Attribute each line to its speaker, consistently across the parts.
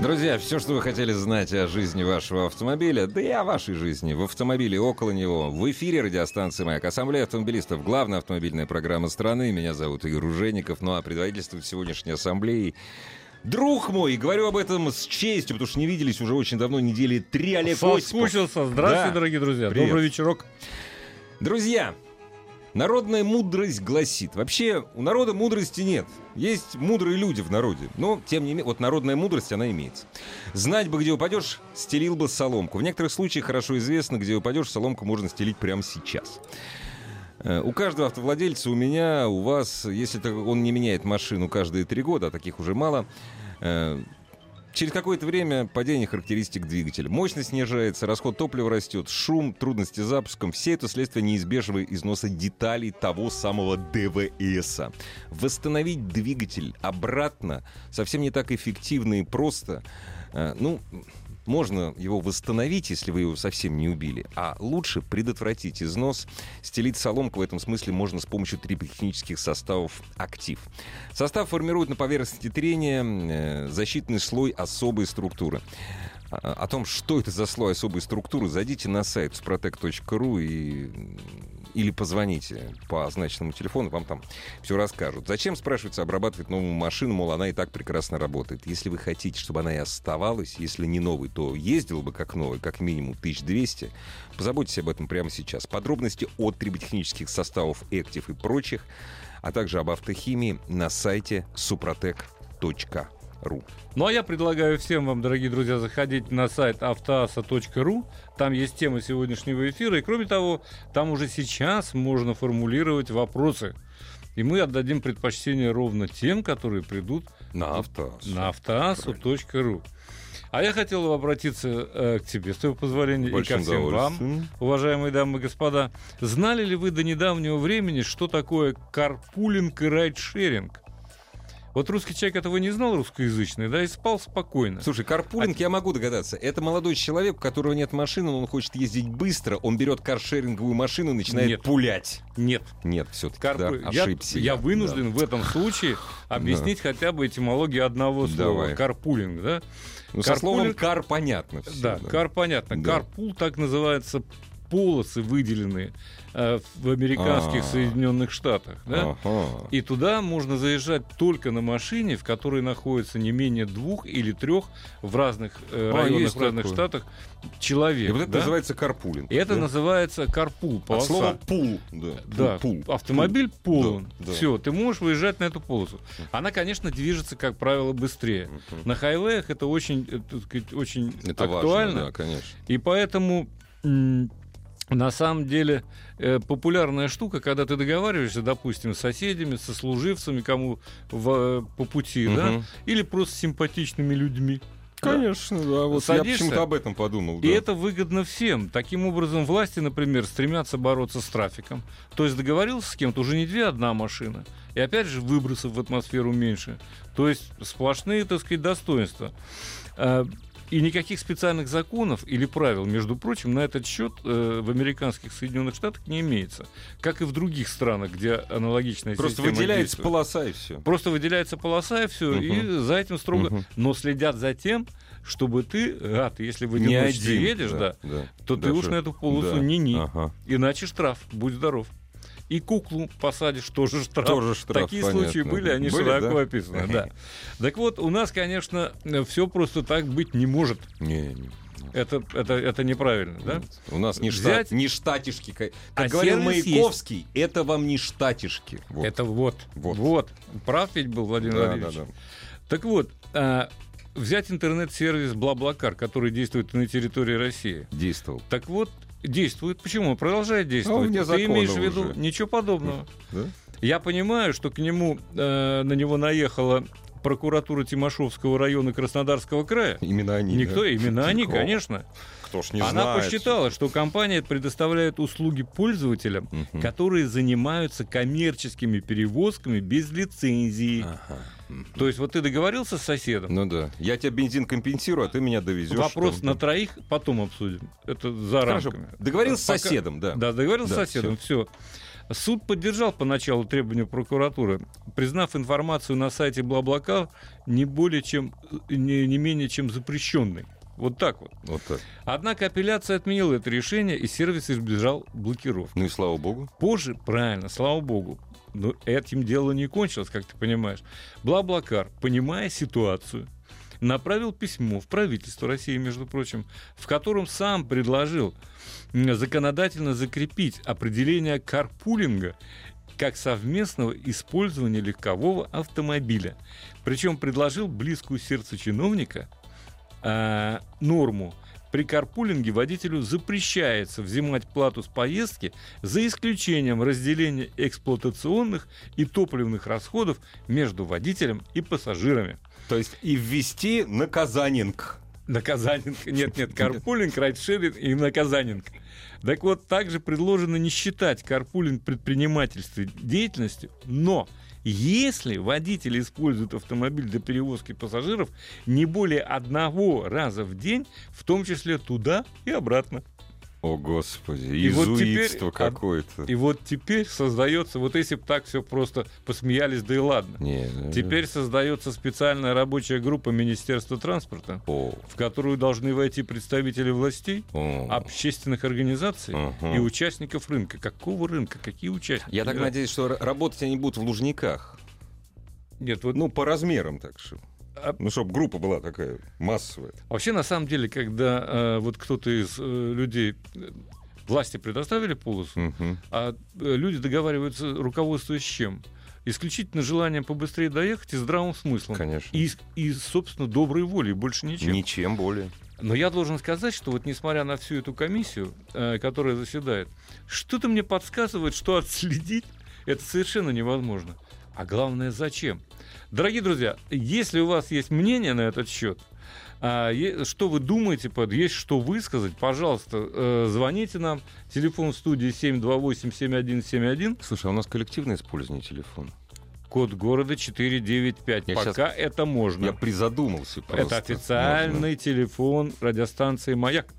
Speaker 1: Друзья, все, что вы хотели знать о жизни вашего автомобиля, да и о вашей жизни, в автомобиле, около него, в эфире радиостанции «Маяк». Ассамблея автомобилистов, главная автомобильная программа страны. Меня зовут Игорь Ужеников, ну а предводительствует сегодняшней ассамблеи Друг мой, говорю об этом с честью, потому что не виделись уже очень давно, недели три, Олег
Speaker 2: Соскучился. Здравствуйте, да. дорогие друзья. Привет. Добрый вечерок.
Speaker 1: Друзья, Народная мудрость гласит. Вообще, у народа мудрости нет. Есть мудрые люди в народе. Но, тем не менее, вот народная мудрость, она имеется. Знать бы, где упадешь, стелил бы соломку. В некоторых случаях хорошо известно, где упадешь, соломку можно стелить прямо сейчас. Э, у каждого автовладельца, у меня, у вас, если он не меняет машину каждые три года, а таких уже мало, э, Через какое-то время падение характеристик двигателя. Мощность снижается, расход топлива растет, шум, трудности с запуском. Все это следствие неизбежного износа деталей того самого ДВС. Восстановить двигатель обратно совсем не так эффективно и просто. Э, ну, можно его восстановить, если вы его совсем не убили, а лучше предотвратить износ. Стелить соломку в этом смысле можно с помощью триботехнических составов «Актив». Состав формирует на поверхности трения э, защитный слой особой структуры. О том, что это за слой особой структуры, зайдите на сайт sprotec.ru и или позвоните по означенному телефону, вам там все расскажут. Зачем, спрашивается, обрабатывать новую машину, мол, она и так прекрасно работает. Если вы хотите, чтобы она и оставалась, если не новый, то ездил бы как новый, как минимум 1200. Позаботьтесь об этом прямо сейчас. Подробности от триботехнических составов Active и прочих, а также об автохимии на сайте suprotec.ru ру.
Speaker 2: Ну а я предлагаю всем вам, дорогие друзья, заходить на сайт автоаса.ру. Там есть тема сегодняшнего эфира. И кроме того, там уже сейчас можно формулировать вопросы. И мы отдадим предпочтение ровно тем, которые придут
Speaker 1: на, автоасу.
Speaker 2: на автоасу.ру. А я хотел обратиться э, к тебе, с твоего позволения,
Speaker 1: Большим
Speaker 2: и ко всем вам, уважаемые дамы и господа. Знали ли вы до недавнего времени, что такое карпулинг и райдшеринг? Вот русский человек этого не знал, русскоязычный, да, и спал спокойно.
Speaker 1: Слушай, карпулинг, а... я могу догадаться. Это молодой человек, у которого нет машины, но он хочет ездить быстро, он берет каршеринговую машину и начинает
Speaker 2: нет.
Speaker 1: пулять.
Speaker 2: Нет.
Speaker 1: Нет, все-таки,
Speaker 2: Карп...
Speaker 1: да, ошибся.
Speaker 2: Я, я вынужден да. в этом случае объяснить да. хотя бы этимологию одного слова.
Speaker 1: Давай.
Speaker 2: Карпулинг, да?
Speaker 1: Ну, Карпулинг... со словом кар понятно.
Speaker 2: Все, да, да, кар понятно. Да. Карпул так называется полосы выделенные э, в американских А-а-а. Соединенных Штатах. Да? Ага. И туда можно заезжать только на машине, в которой находится не менее двух или трех в разных э, а, районах, в разных такое. штатах человек. И
Speaker 1: вот это
Speaker 2: да?
Speaker 1: называется карпулинг.
Speaker 2: И это да? называется карпул.
Speaker 1: Полоса. От слова пул. Да.
Speaker 2: да. Пул. Автомобиль полон. Да. Все, ты можешь выезжать на эту полосу. Она, конечно, движется, как правило, быстрее. uh На хайвеях это очень, э, сказать, очень
Speaker 1: это
Speaker 2: актуально.
Speaker 1: Важно, да, конечно.
Speaker 2: И поэтому на самом деле э, популярная штука, когда ты договариваешься, допустим, с соседями, со служивцами, кому в, э, по пути, угу. да, или просто с симпатичными людьми.
Speaker 1: Конечно, да. да. Вот Садишься, я почему-то об этом подумал. Да.
Speaker 2: И это выгодно всем. Таким образом, власти, например, стремятся бороться с трафиком. То есть договорился с кем-то, уже не две, одна машина. И опять же, выбросов в атмосферу меньше. То есть сплошные, так сказать, достоинства. И никаких специальных законов или правил, между прочим, на этот счет э, в американских Соединенных Штатах не имеется. Как и в других странах, где аналогичная
Speaker 1: Просто
Speaker 2: система
Speaker 1: выделяется
Speaker 2: действует.
Speaker 1: полоса и все.
Speaker 2: Просто выделяется полоса и все. Угу. И за этим строго. Угу. Но следят за тем, чтобы ты, а, ты если в одиночестве едешь, да, да, то да, ты уж на эту полосу да. не-не. Ага. Иначе штраф. Будь здоров и куклу посадишь, тоже штраф.
Speaker 1: Тоже штраф,
Speaker 2: Такие
Speaker 1: понятно.
Speaker 2: случаи были, они были, широко да? описаны. Да. Так вот, у нас, конечно, все просто так быть не может.
Speaker 1: Не, не.
Speaker 2: Это, это, это неправильно, да?
Speaker 1: У нас не, Взять... штат, не штатишки. Как а говорил Маяковский, есть. это вам не штатишки.
Speaker 2: Вот. Это вот, вот. Вот. Прав ведь был Владимир да, Владимирович. Да, да. Так вот, а, взять интернет-сервис Блаблакар, который действует на территории России.
Speaker 1: Действовал.
Speaker 2: Так вот, Действует. Почему? Продолжает действовать.
Speaker 1: А
Speaker 2: Ты имеешь в виду
Speaker 1: уже.
Speaker 2: ничего подобного.
Speaker 1: Да?
Speaker 2: Я понимаю, что к нему э, на него наехала прокуратура Тимошевского района Краснодарского края.
Speaker 1: Именно они.
Speaker 2: Никто,
Speaker 1: да?
Speaker 2: именно они,
Speaker 1: Кто?
Speaker 2: конечно.
Speaker 1: Кто ж не
Speaker 2: Она
Speaker 1: знает.
Speaker 2: посчитала, что компания предоставляет услуги пользователям,
Speaker 1: Мгм.
Speaker 2: которые занимаются коммерческими перевозками без лицензии.
Speaker 1: Ага.
Speaker 2: То есть вот ты договорился с соседом,
Speaker 1: Ну да. Я тебе бензин компенсирую, а ты меня довезешь.
Speaker 2: вопрос
Speaker 1: там.
Speaker 2: на троих потом обсудим. Это за
Speaker 1: Хорошо.
Speaker 2: рамками.
Speaker 1: Договорился с
Speaker 2: Пока-
Speaker 1: соседом, да.
Speaker 2: Да, договорился
Speaker 1: Да,
Speaker 2: с соседом, все. Суд поддержал поначалу требования прокуратуры, признав информацию на сайте Блаблакар не более чем не, не менее чем запрещенной. Вот так вот.
Speaker 1: Вот так.
Speaker 2: Однако апелляция отменила это решение, и сервис избежал блокировки.
Speaker 1: Ну и слава богу.
Speaker 2: Позже, правильно, слава богу, но этим дело не кончилось, как ты понимаешь. Блаблакар, понимая ситуацию, направил письмо в правительство России, между прочим, в котором сам предложил законодательно закрепить определение карпулинга как совместного использования легкового автомобиля. Причем предложил близкую сердцу чиновника а, норму. При карпулинге водителю запрещается взимать плату с поездки за исключением разделения эксплуатационных и топливных расходов между водителем и пассажирами.
Speaker 1: То есть и ввести наказанинг.
Speaker 2: Наказаненко. Нет, нет, карпулинг, райдшеринг и наказаненко. Так вот, также предложено не считать карпулинг предпринимательской деятельностью, но если водитель использует автомобиль для перевозки пассажиров не более одного раза в день, в том числе туда и обратно.
Speaker 1: О, господи,
Speaker 2: И вот
Speaker 1: изуитство какое-то.
Speaker 2: И вот теперь создается, вот если бы так все просто посмеялись, да и ладно.
Speaker 1: Не, ну,
Speaker 2: Теперь создается специальная рабочая группа Министерства транспорта,
Speaker 1: О,
Speaker 2: в которую должны войти представители властей,
Speaker 1: о.
Speaker 2: общественных организаций
Speaker 1: Ага.
Speaker 2: и участников рынка. Какого рынка? Какие участники?
Speaker 1: Я так
Speaker 2: Да.
Speaker 1: надеюсь, что работать они будут в Лужниках.
Speaker 2: Нет, вот
Speaker 1: Ну, по размерам так что.
Speaker 2: А-
Speaker 1: Ну, чтобы группа была такая массовая.
Speaker 2: вообще на самом деле, когда э, вот кто-то из э, людей э, власти предоставили полосу,
Speaker 1: Мгм.
Speaker 2: а э, люди договариваются, руководствуясь чем? Исключительно желанием побыстрее доехать и здравым смыслом.
Speaker 1: Конечно.
Speaker 2: И, и, собственно, доброй волей, больше ничем.
Speaker 1: Ничем более.
Speaker 2: Но я должен сказать, что вот несмотря на всю эту комиссию, э, которая заседает, что-то мне подсказывает, что отследить это совершенно невозможно. А главное, зачем? Дорогие друзья, если у вас есть мнение на этот счет, а, что вы думаете, есть что высказать, пожалуйста, э, звоните нам. Телефон в студии 728-7171,
Speaker 1: Слушай, а у нас коллективное использование телефона.
Speaker 2: код города 495.
Speaker 1: Я
Speaker 2: Пока это можно.
Speaker 1: Я призадумался просто.
Speaker 2: Это официальный телефон радиостанции «Маяк».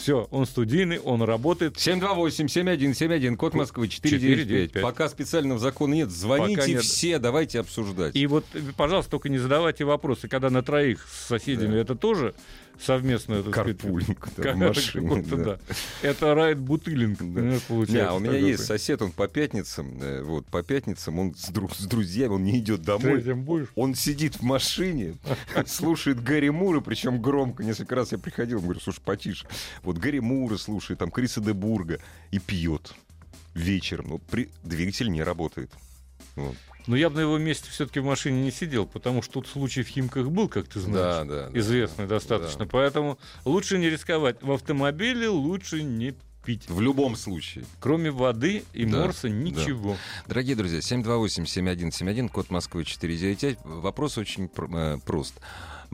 Speaker 2: Все, он студийный, он работает.
Speaker 1: 728-7171, код Москвы 495.
Speaker 2: 495.
Speaker 1: Пока специального закона нет, звоните
Speaker 2: Пока нет.
Speaker 1: все, давайте обсуждать.
Speaker 2: И вот, пожалуйста, только не задавайте вопросы, когда на троих с соседями
Speaker 1: Да.
Speaker 2: это тоже совместно, сказать,
Speaker 1: Карпулинг да, машине. да.
Speaker 2: да. Это райд бутылинг,
Speaker 1: Да.
Speaker 2: понимаешь, получается.
Speaker 1: А у меня есть сосед, он по пятницам, э, вот, по пятницам он с, дру- с друзьями, он не идет домой. Он сидит в машине, слушает Гарри Мура, причем громко. Несколько раз я приходил, говорю, слушай, потише. Вот Гарри Мура слушает, там Криса де Бурга и пьет вечером. Ну, при... двигатель не работает. Вот.
Speaker 2: Но я бы на его месте все-таки в машине не сидел, потому что тут случай в Химках был, как ты знаешь.
Speaker 1: Да, да. да.
Speaker 2: Известный достаточно.
Speaker 1: Да.
Speaker 2: Поэтому лучше не рисковать. В автомобиле лучше не пить.
Speaker 1: В любом случае.
Speaker 2: Кроме воды и
Speaker 1: Да,
Speaker 2: морса ничего.
Speaker 1: Дорогие друзья, 728-7171, код Москвы 495. Вопрос очень э, прост.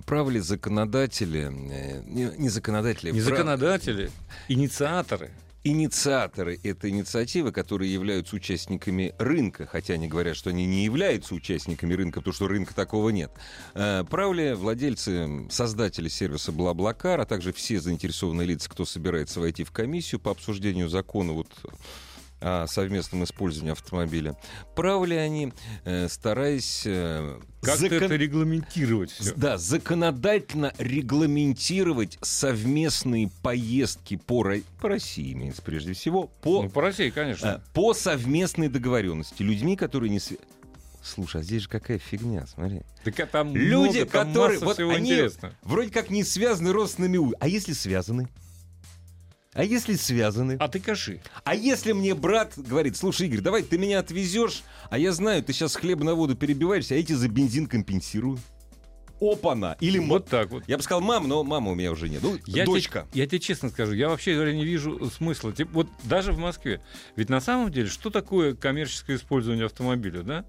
Speaker 1: Правы ли законодатели, э, не, не законодатели,
Speaker 2: Не
Speaker 1: прав-
Speaker 2: законодатели, инициаторы.
Speaker 1: инициаторы этой инициативы, которые являются участниками рынка, хотя они говорят, что они не являются участниками рынка, потому что рынка такого нет. Э, Правы ли владельцы, создатели сервиса Блаблакар, а также все заинтересованные лица, кто собирается войти в комиссию по обсуждению закона вот, о совместном использовании автомобиля, правы ли они, э, стараясь э,
Speaker 2: Как-то
Speaker 1: закон-
Speaker 2: это регламентировать всё.
Speaker 1: да, законодательно регламентировать совместные поездки по, по России, имеется прежде всего, по,
Speaker 2: Ну, по России, конечно.
Speaker 1: э, по совместной договоренности людьми, которые не... Слушай, а здесь же какая фигня, смотри.
Speaker 2: Так а там
Speaker 1: Люди,
Speaker 2: много, там
Speaker 1: которые... Вот они
Speaker 2: интересно.
Speaker 1: вроде как не связаны родственными... А если связаны? А если связаны?
Speaker 2: А ты кажи.
Speaker 1: А если мне брат говорит, слушай, Игорь, давай ты меня отвезешь, а я знаю, ты сейчас хлеб на воду перебиваешься, а тебе за бензин компенсирую. Опана! Или мо-
Speaker 2: Вот так вот.
Speaker 1: Я бы сказал, мам, но мамы у меня уже нет. Ну,
Speaker 2: Я
Speaker 1: дочка.
Speaker 2: Тебе, я тебе честно скажу, я вообще говоря не вижу смысла. Тип- вот даже в Москве. Ведь на самом деле, что такое коммерческое использование автомобиля, да?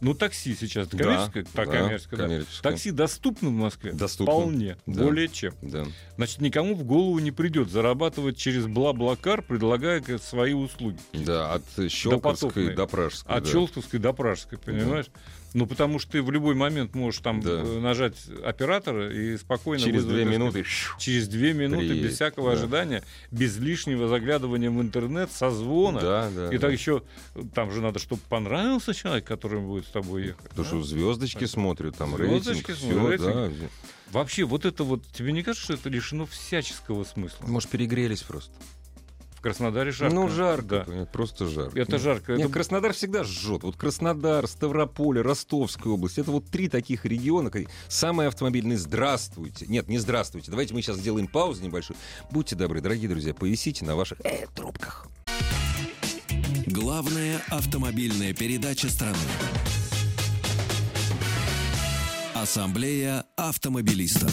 Speaker 2: Ну, такси сейчас
Speaker 1: Да,
Speaker 2: коммерческое? Так,
Speaker 1: да,
Speaker 2: коммерческое, да.
Speaker 1: коммерческое.
Speaker 2: Такси доступно в Москве?
Speaker 1: Доступно.
Speaker 2: Вполне.
Speaker 1: Да.
Speaker 2: Более чем.
Speaker 1: Да.
Speaker 2: Значит, никому в голову не придет зарабатывать через Бла-Блакар, предлагая свои услуги.
Speaker 1: Да, от Щелковской
Speaker 2: Допотопной.
Speaker 1: до Пражской.
Speaker 2: От
Speaker 1: да.
Speaker 2: Щелковской до Пражской, понимаешь? Ну, потому что ты в любой момент можешь там
Speaker 1: Да.
Speaker 2: э, нажать оператора и спокойно
Speaker 1: Через
Speaker 2: вызвать,
Speaker 1: две
Speaker 2: так
Speaker 1: минуты.
Speaker 2: сказать, Через две минуты,
Speaker 1: Приедет,
Speaker 2: без всякого
Speaker 1: да.
Speaker 2: ожидания, без лишнего заглядывания в интернет, созвона.
Speaker 1: Да, да.
Speaker 2: И
Speaker 1: да.
Speaker 2: так еще, там же надо, чтобы понравился человек, который будет с тобой ехать.
Speaker 1: Потому
Speaker 2: да?
Speaker 1: что звездочки смотрят, там
Speaker 2: Звездочки
Speaker 1: рейтинг,
Speaker 2: смотрят,
Speaker 1: все, да.
Speaker 2: рейтинг. Вообще, вот это вот, тебе не кажется, что это лишено всяческого смысла?
Speaker 1: Может, перегрелись просто.
Speaker 2: Краснодаре жарко.
Speaker 1: Ну, жарко,
Speaker 2: Да.
Speaker 1: понятно, просто жарко.
Speaker 2: Это жарко.
Speaker 1: Нет,
Speaker 2: это-
Speaker 1: Краснодар всегда жжет. Вот Краснодар, Ставрополь, Ростовская область. Это вот три таких региона. Самые автомобильные. Здравствуйте. Нет, не здравствуйте. Давайте мы сейчас сделаем паузу небольшую. Будьте добры, дорогие друзья, повисите на ваших э, трубках.
Speaker 3: Главная автомобильная передача страны. Ассамблея автомобилистов.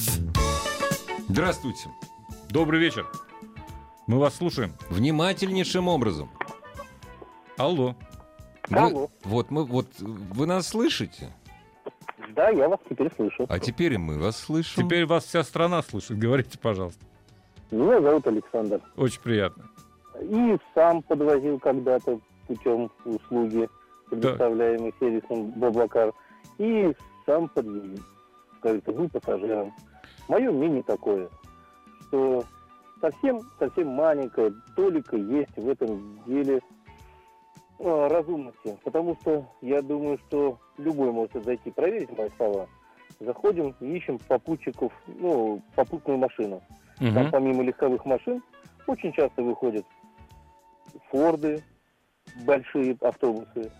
Speaker 1: Здравствуйте.
Speaker 2: Добрый вечер. Мы вас слушаем.
Speaker 1: Внимательнейшим образом.
Speaker 2: Алло.
Speaker 1: Вы-
Speaker 4: Алло.
Speaker 1: вот мы, вот вы нас слышите,
Speaker 4: Да, я вас теперь слышу.
Speaker 1: а теперь и мы вас слышим.
Speaker 2: Теперь вас вся страна слышит. Говорите, пожалуйста.
Speaker 4: Меня зовут Александр.
Speaker 2: Очень приятно.
Speaker 4: И сам подвозил когда-то путем услуги, предоставляемой сервисом Баблакар. И сам подвезу, как говорится, пассажирам. Мое мнение такое, что совсем, совсем маленькая толика есть в этом деле э, разумности. Потому что я думаю, что любой может зайти проверить мои слова. Заходим, ищем попутчиков, ну, попутную машину. Там
Speaker 2: Мгм.
Speaker 4: помимо легковых машин очень часто выходят Форды, большие автобусы,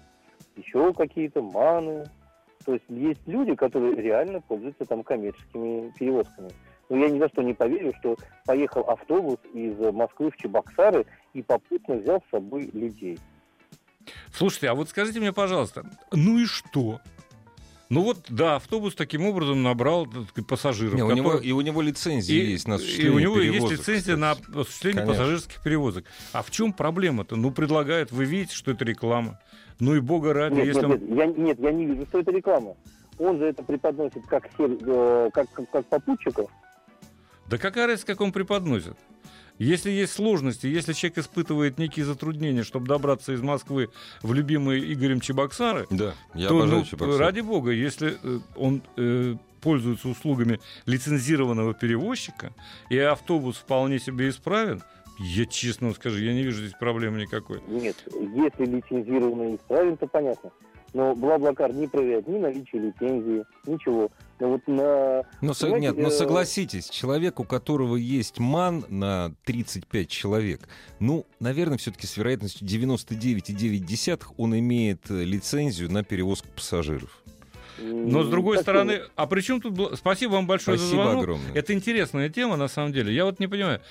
Speaker 4: еще какие-то Маны. То есть есть люди, которые реально пользуются там коммерческими перевозками. Но я ни за что не поверю, что поехал автобус из Москвы в Чебоксары и попутно взял с собой людей.
Speaker 2: Слушайте, а вот скажите мне, пожалуйста, ну и что? Ну вот, да, автобус таким образом набрал пассажиров.
Speaker 1: Не, у него,
Speaker 2: которые-
Speaker 1: и у него лицензия
Speaker 2: И-
Speaker 1: есть на
Speaker 2: и
Speaker 1: осуществление
Speaker 2: у него есть
Speaker 1: перевозок,
Speaker 2: лицензия на
Speaker 1: кстати.
Speaker 2: осуществление
Speaker 1: Конечно.
Speaker 2: пассажирских перевозок. А в чем проблема-то? Ну, предлагают, вы видите, что это реклама. Ну и бога ради,
Speaker 4: Нет,
Speaker 2: если
Speaker 4: нет,
Speaker 2: он...
Speaker 4: нет, я, нет, я не вижу, что это реклама. Он же это преподносит как, сер- э, как, как, как попутчиков.
Speaker 2: Да какая разница, как он преподносит? Если есть сложности, если человек испытывает некие затруднения, чтобы добраться из Москвы в любимые Игорем Чебоксары,
Speaker 1: Да, я
Speaker 2: то, ну,
Speaker 1: Чебоксары.
Speaker 2: ради бога, если э, он э, пользуется услугами лицензированного перевозчика, и автобус вполне себе исправен, я честно вам скажу, я не вижу здесь проблемы никакой.
Speaker 4: Нет, если лицензированный исправен, то понятно. Но Блаблакар не проверяет ни наличие лицензии, ничего. Но вот на...
Speaker 1: Ну, со-
Speaker 4: Понимаете,
Speaker 1: нет, но
Speaker 4: э,
Speaker 1: согласитесь, человек, у которого есть ман на 35 человек, ну, наверное, все-таки с вероятностью 99,9 он имеет э, лицензию на перевозку пассажиров.
Speaker 2: Но с другой
Speaker 4: Совсем
Speaker 2: стороны, а при чем тут... Спасибо вам большое за
Speaker 1: Спасибо
Speaker 2: звонок.
Speaker 1: огромное.
Speaker 2: Это интересная тема, на самом деле. Я вот не понимаю.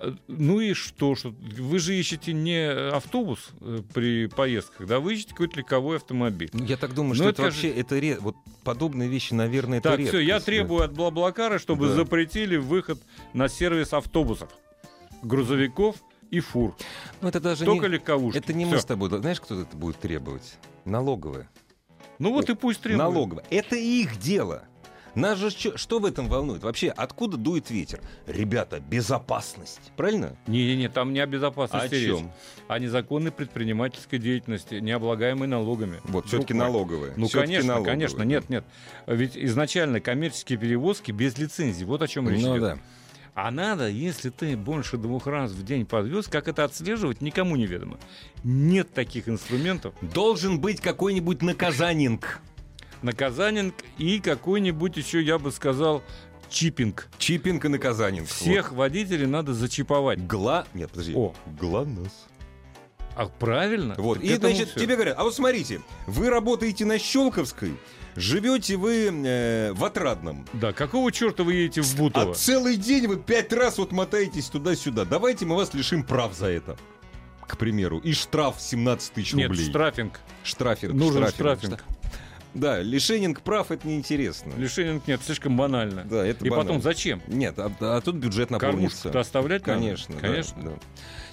Speaker 2: э, Ну и что? что вы же ищете не автобус э, при поездках, да? Вы ищете какой-то легковой автомобиль.
Speaker 1: Ну, Я так думаю,
Speaker 2: Ну,
Speaker 1: что
Speaker 2: это
Speaker 1: это вообще, это ре- вот подобные вещи, наверное, это
Speaker 2: Так, все, я требую от Блаблакара, чтобы
Speaker 1: Да.
Speaker 2: запретили выход на сервис автобусов, грузовиков и фур.
Speaker 1: Ну, это даже
Speaker 2: Только
Speaker 1: не...
Speaker 2: легковушки.
Speaker 1: Это не
Speaker 2: Всё.
Speaker 1: мы с тобой. Знаешь, кто это будет требовать? Налоговая.
Speaker 2: Ну вот и пусть требуют.
Speaker 1: Налоговая. Это их дело. Нас же чё- что в этом волнует? Вообще, откуда дует ветер? Ребята, безопасность. Правильно?
Speaker 2: Не-не-не, там не о безопасности
Speaker 1: О
Speaker 2: речь.
Speaker 1: чем?
Speaker 2: О незаконной предпринимательской деятельности, не облагаемой налогами.
Speaker 1: Вот, все-таки
Speaker 2: мой.
Speaker 1: налоговая.
Speaker 2: Ну,
Speaker 1: Всё-таки
Speaker 2: конечно,
Speaker 1: налоговая.
Speaker 2: конечно, нет, нет. Ведь изначально коммерческие перевозки без лицензии. Вот о чем речь
Speaker 1: Ну
Speaker 2: идет.
Speaker 1: да.
Speaker 2: А надо, если ты больше двух раз в день подвез, как это отслеживать, никому не ведомо. Нет таких инструментов.
Speaker 1: Должен быть какой-нибудь наказанинг.
Speaker 2: Наказанинг и какой-нибудь еще, я бы сказал, чипинг.
Speaker 1: Чипинг и наказанинг.
Speaker 2: Всех водителей надо зачиповать.
Speaker 1: Вот. Гла... Нет, подожди.
Speaker 2: О.
Speaker 1: ГЛОНАСС.
Speaker 2: А правильно?
Speaker 1: Вот.
Speaker 2: Так
Speaker 1: И, значит,
Speaker 2: всё.
Speaker 1: тебе говорят, а вот смотрите, вы работаете на Щелковской, живете вы э, в Отрадном.
Speaker 2: Да, какого черта вы едете в
Speaker 1: А
Speaker 2: Бутово?
Speaker 1: целый день вы пять раз вот мотаетесь туда-сюда. Давайте мы вас лишим прав за это. К примеру. И штраф 17 тысяч
Speaker 2: Нет,
Speaker 1: рублей.
Speaker 2: штрафинг.
Speaker 1: Штрафинг.
Speaker 2: Нужен
Speaker 1: штрафинг.
Speaker 2: штрафинг.
Speaker 1: Да, лишенинг прав это неинтересно.
Speaker 2: Лишенинг нет, слишком банально.
Speaker 1: Да, это
Speaker 2: И потом
Speaker 1: банально.
Speaker 2: зачем?
Speaker 1: Нет, а, а тут бюджет наполнится.
Speaker 2: Кормушку-то оставлять надо?
Speaker 1: Конечно, да,
Speaker 2: Конечно.
Speaker 1: да.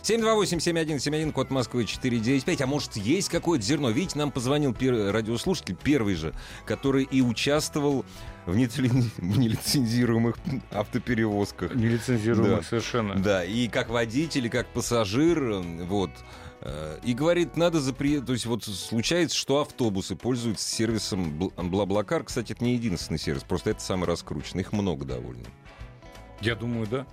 Speaker 1: 728-7171, код Москвы 495. А может, есть какое-то зерно? Видите, нам позвонил пер- радиослушатель, первый же, который и участвовал в, нецели- в нелицензируемых автоперевозках.
Speaker 2: Нелицензируемых
Speaker 1: Да.
Speaker 2: совершенно.
Speaker 1: Да, и как водитель, и как пассажир, э, вот. Э, И говорит, надо запретить, то есть вот случается, что автобусы пользуются сервисом Бл- Блаблакар. Кстати, это не единственный сервис, просто это самый раскрученный. Их много довольно.
Speaker 2: Я думаю, да.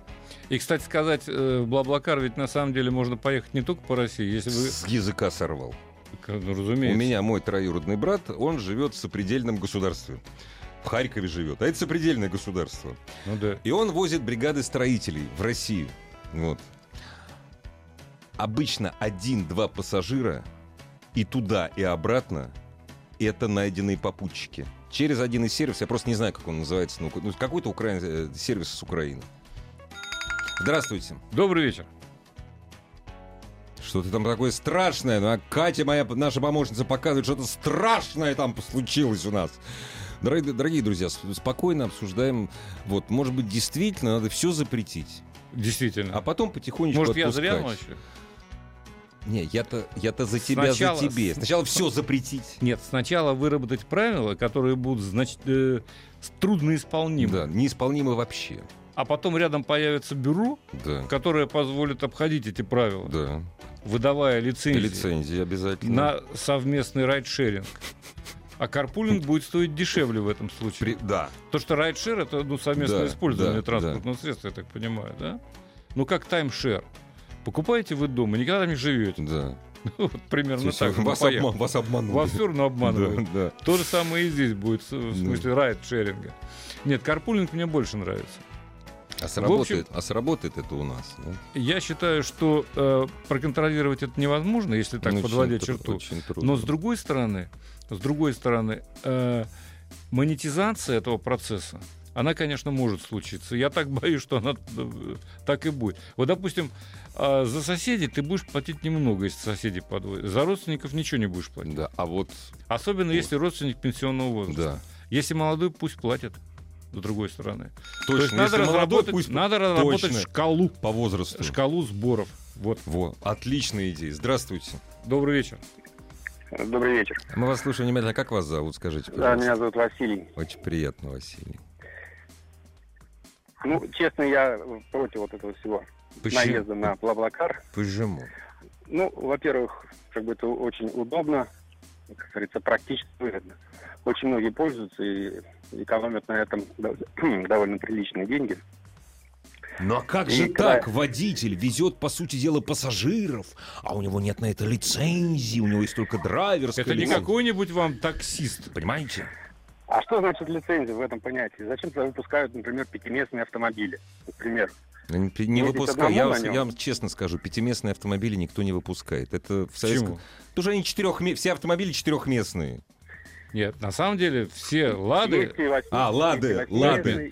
Speaker 2: И, кстати сказать, э, Блаблакар ведь на самом деле можно поехать не только по России, если вы...
Speaker 1: С языка сорвал.
Speaker 2: Ну,
Speaker 1: У
Speaker 2: разумеется.
Speaker 1: меня мой троюродный брат, он живет в сопредельном государстве. В Харькове живет, а это сопредельное государство.
Speaker 2: Ну да.
Speaker 1: И он возит бригады строителей в Россию. Вот. Обычно один-два пассажира и туда, и обратно это найденные попутчики. Через один из сервисов, я просто не знаю, как он называется, ну, ну, какой-то украин... э, сервис с Украины. Здравствуйте.
Speaker 2: Добрый вечер.
Speaker 1: Что-то там такое страшное. Ну, а Катя, моя наша помощница, показывает, что-то страшное там случилось у нас. Дорогие, дорогие друзья, спокойно обсуждаем. Вот, может быть, действительно надо все запретить,
Speaker 2: Действительно.
Speaker 1: а потом потихонечку
Speaker 2: Может, я зря
Speaker 1: отпускать. Не, я-то, я-то за тебя,
Speaker 2: Сначала-
Speaker 1: за тебе. Сначала все запретить.
Speaker 2: Нет, сначала выработать правила, которые будут значит, э, трудноисполнимы.
Speaker 1: Да, неисполнимо вообще.
Speaker 2: А потом рядом появится бюро,
Speaker 1: Да,
Speaker 2: которое позволит обходить эти правила,
Speaker 1: да.
Speaker 2: выдавая лицензии
Speaker 1: Лицензии обязательно.
Speaker 2: на совместный райдшеринг. А карпулинг будет стоить дешевле в этом случае.
Speaker 1: При- Да.
Speaker 2: То, что райдшер это ну, совместное
Speaker 1: Да,
Speaker 2: использование
Speaker 1: да,
Speaker 2: транспортного средства, я так понимаю, да? Ну, как таймшер. Покупаете вы дом и никогда там не живете.
Speaker 1: Да.
Speaker 2: Вот примерно
Speaker 1: есть
Speaker 2: так.
Speaker 1: вас,
Speaker 2: ну,
Speaker 1: обман- вас обманули.
Speaker 2: Вас все равно обманывают.
Speaker 1: Да, да.
Speaker 2: То же самое и здесь будет, в смысле райд-шеринга. Нет, карпулинг мне больше нравится.
Speaker 1: А сработает, а сработает это у нас. да?
Speaker 2: Я считаю, что э, проконтролировать это невозможно, если так
Speaker 1: Очень
Speaker 2: подводя черту.
Speaker 1: очень трудно.
Speaker 2: Но с другой стороны, с другой стороны, э, монетизация этого процесса, она, конечно, может случиться. Я так боюсь, что она э, так и будет. Вот, допустим, э, за соседей ты будешь платить немного, если соседи подводят. За родственников ничего не будешь платить.
Speaker 1: Да, а вот,
Speaker 2: Особенно если родственник пенсионного возраста.
Speaker 1: да.
Speaker 2: Если молодой, пусть платит. С другой стороны. То есть
Speaker 1: Точно,
Speaker 2: надо
Speaker 1: если молодой,
Speaker 2: разработать,
Speaker 1: пусть
Speaker 2: надо разработать
Speaker 1: Точно.
Speaker 2: шкалу,
Speaker 1: по возрасту.
Speaker 2: шкалу сборов. Вот.
Speaker 1: Во, отличная идея. Здравствуйте.
Speaker 2: Добрый вечер.
Speaker 5: Добрый вечер.
Speaker 1: Мы вас слушаем внимательно. Как вас зовут, скажите,
Speaker 5: Да,
Speaker 1: пожалуйста?
Speaker 5: меня зовут Василий.
Speaker 1: Очень приятно, Василий.
Speaker 5: Ну, честно, я против вот этого всего
Speaker 1: Почему?
Speaker 5: наезда на Блаблакар.
Speaker 1: Почему?
Speaker 5: Ну, во-первых, как бы это очень удобно, как говорится, практически выгодно. Очень многие пользуются и экономят на этом дов- довольно приличные деньги.
Speaker 1: Ну а как
Speaker 5: И
Speaker 1: же
Speaker 5: когда-
Speaker 1: так? Водитель везет, по сути дела, пассажиров, а у него нет на это лицензии, у него есть только драйверская
Speaker 2: Это не
Speaker 1: лицензия.
Speaker 2: какой-нибудь вам таксист.
Speaker 1: Понимаете?
Speaker 5: А что значит лицензия в этом понятии? Зачем туда выпускают, например, пятиместные автомобили? Например.
Speaker 1: Не, не
Speaker 5: Ездить
Speaker 1: выпускаю.
Speaker 5: одному
Speaker 1: Я, я вам честно скажу, пятиместные автомобили никто не выпускает. Это в советском...
Speaker 2: Почему?
Speaker 1: Потому что они четырехме... все автомобили четырехместные.
Speaker 2: Нет, на самом деле все лады.
Speaker 5: Есть и восьми-
Speaker 1: А, «Лады», «Лады».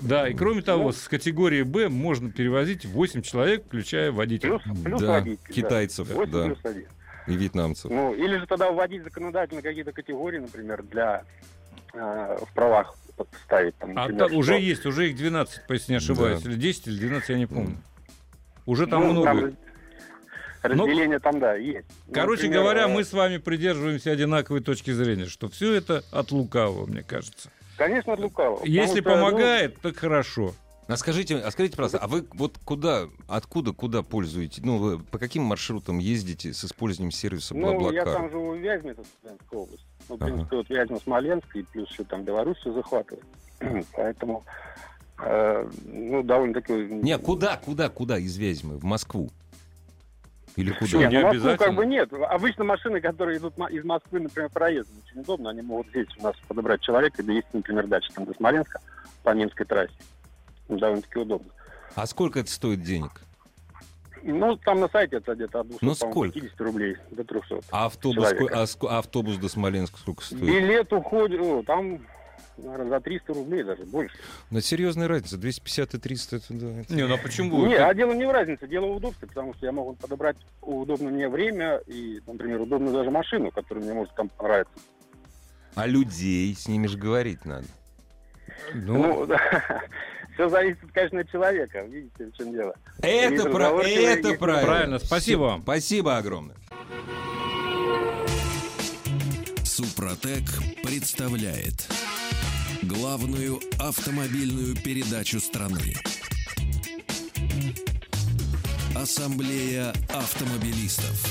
Speaker 2: Да, и кроме того,
Speaker 5: Ну.
Speaker 2: с категории Б можно перевозить 8 человек, включая водителя.
Speaker 5: Плюс, плюс
Speaker 1: Да,
Speaker 5: водитель.
Speaker 1: китайцев,
Speaker 5: да. Восемь
Speaker 1: да.
Speaker 5: плюс один.
Speaker 1: И вьетнамцев.
Speaker 5: Ну, или же тогда вводить законодательно какие-то категории, например, для в правах ставить там,
Speaker 2: А
Speaker 5: например,
Speaker 2: там уже
Speaker 5: что-
Speaker 2: есть, уже их 12, если не ошибаюсь.
Speaker 1: Да.
Speaker 2: Или 10, или 12, я не помню. Уже там
Speaker 5: Ну,
Speaker 2: много.
Speaker 5: там разделение там, да, есть. Ну,
Speaker 2: Короче
Speaker 5: например,
Speaker 2: говоря,
Speaker 5: э,
Speaker 2: мы с вами придерживаемся одинаковой точки зрения, что все это от лукавого, мне кажется.
Speaker 5: Конечно, от лукавого.
Speaker 2: Если
Speaker 5: что, ну,
Speaker 2: помогает, так хорошо.
Speaker 1: А скажите, а скажите, пожалуйста, а вы вот куда, откуда, куда пользуетесь? Ну, вы по каким маршрутам ездите с использованием сервиса
Speaker 5: Ну, я
Speaker 1: Блаблакар?
Speaker 5: сам живу в Вязьме, это Смоленская область. Ну, в
Speaker 1: Ага.
Speaker 5: принципе, вот Вязьма, Смоленск, и плюс еще там Беларусь все захватывает. Поэтому, э, ну, довольно-таки...
Speaker 1: Не, куда, куда, куда из Вязьмы? В Москву? Или куда?
Speaker 5: Нет,
Speaker 2: Не
Speaker 5: ну, Москву
Speaker 2: обязательно.
Speaker 5: как бы нет. Обычно машины, которые идут из Москвы, например, проездом, очень удобно. Они могут здесь у нас подобрать человека и довести, например, дальше там, до Смоленска по Минской трассе. Ну, довольно-таки удобно.
Speaker 1: А сколько это стоит денег?
Speaker 5: Ну, там на сайте это где-то от 200,
Speaker 1: Ну, сколько?
Speaker 5: 50 рублей до 300.
Speaker 1: А автобус, а ск- а автобус до Смоленска сколько стоит?
Speaker 5: Билет уходит, о, там, наверное, за 300 рублей даже, больше.
Speaker 1: Ну, это серьезная разница. 250 и 300, это да. это-
Speaker 2: Не, ну а почему?
Speaker 5: Не,
Speaker 2: Это-
Speaker 5: а дело не в разнице, дело в удобстве, потому что я могу подобрать удобное мне время и, например, удобную даже машину, которая мне может там понравиться.
Speaker 1: А людей с ними же говорить надо.
Speaker 2: Ну,
Speaker 5: Ну, все зависит, конечно, от человека. Видите, в чем дело.
Speaker 1: Это, про... это
Speaker 5: есть
Speaker 1: правильно.
Speaker 2: Правильно, спасибо вам.
Speaker 1: Спасибо огромное.
Speaker 3: Супротек представляет главную автомобильную передачу страны. Ассамблея автомобилистов.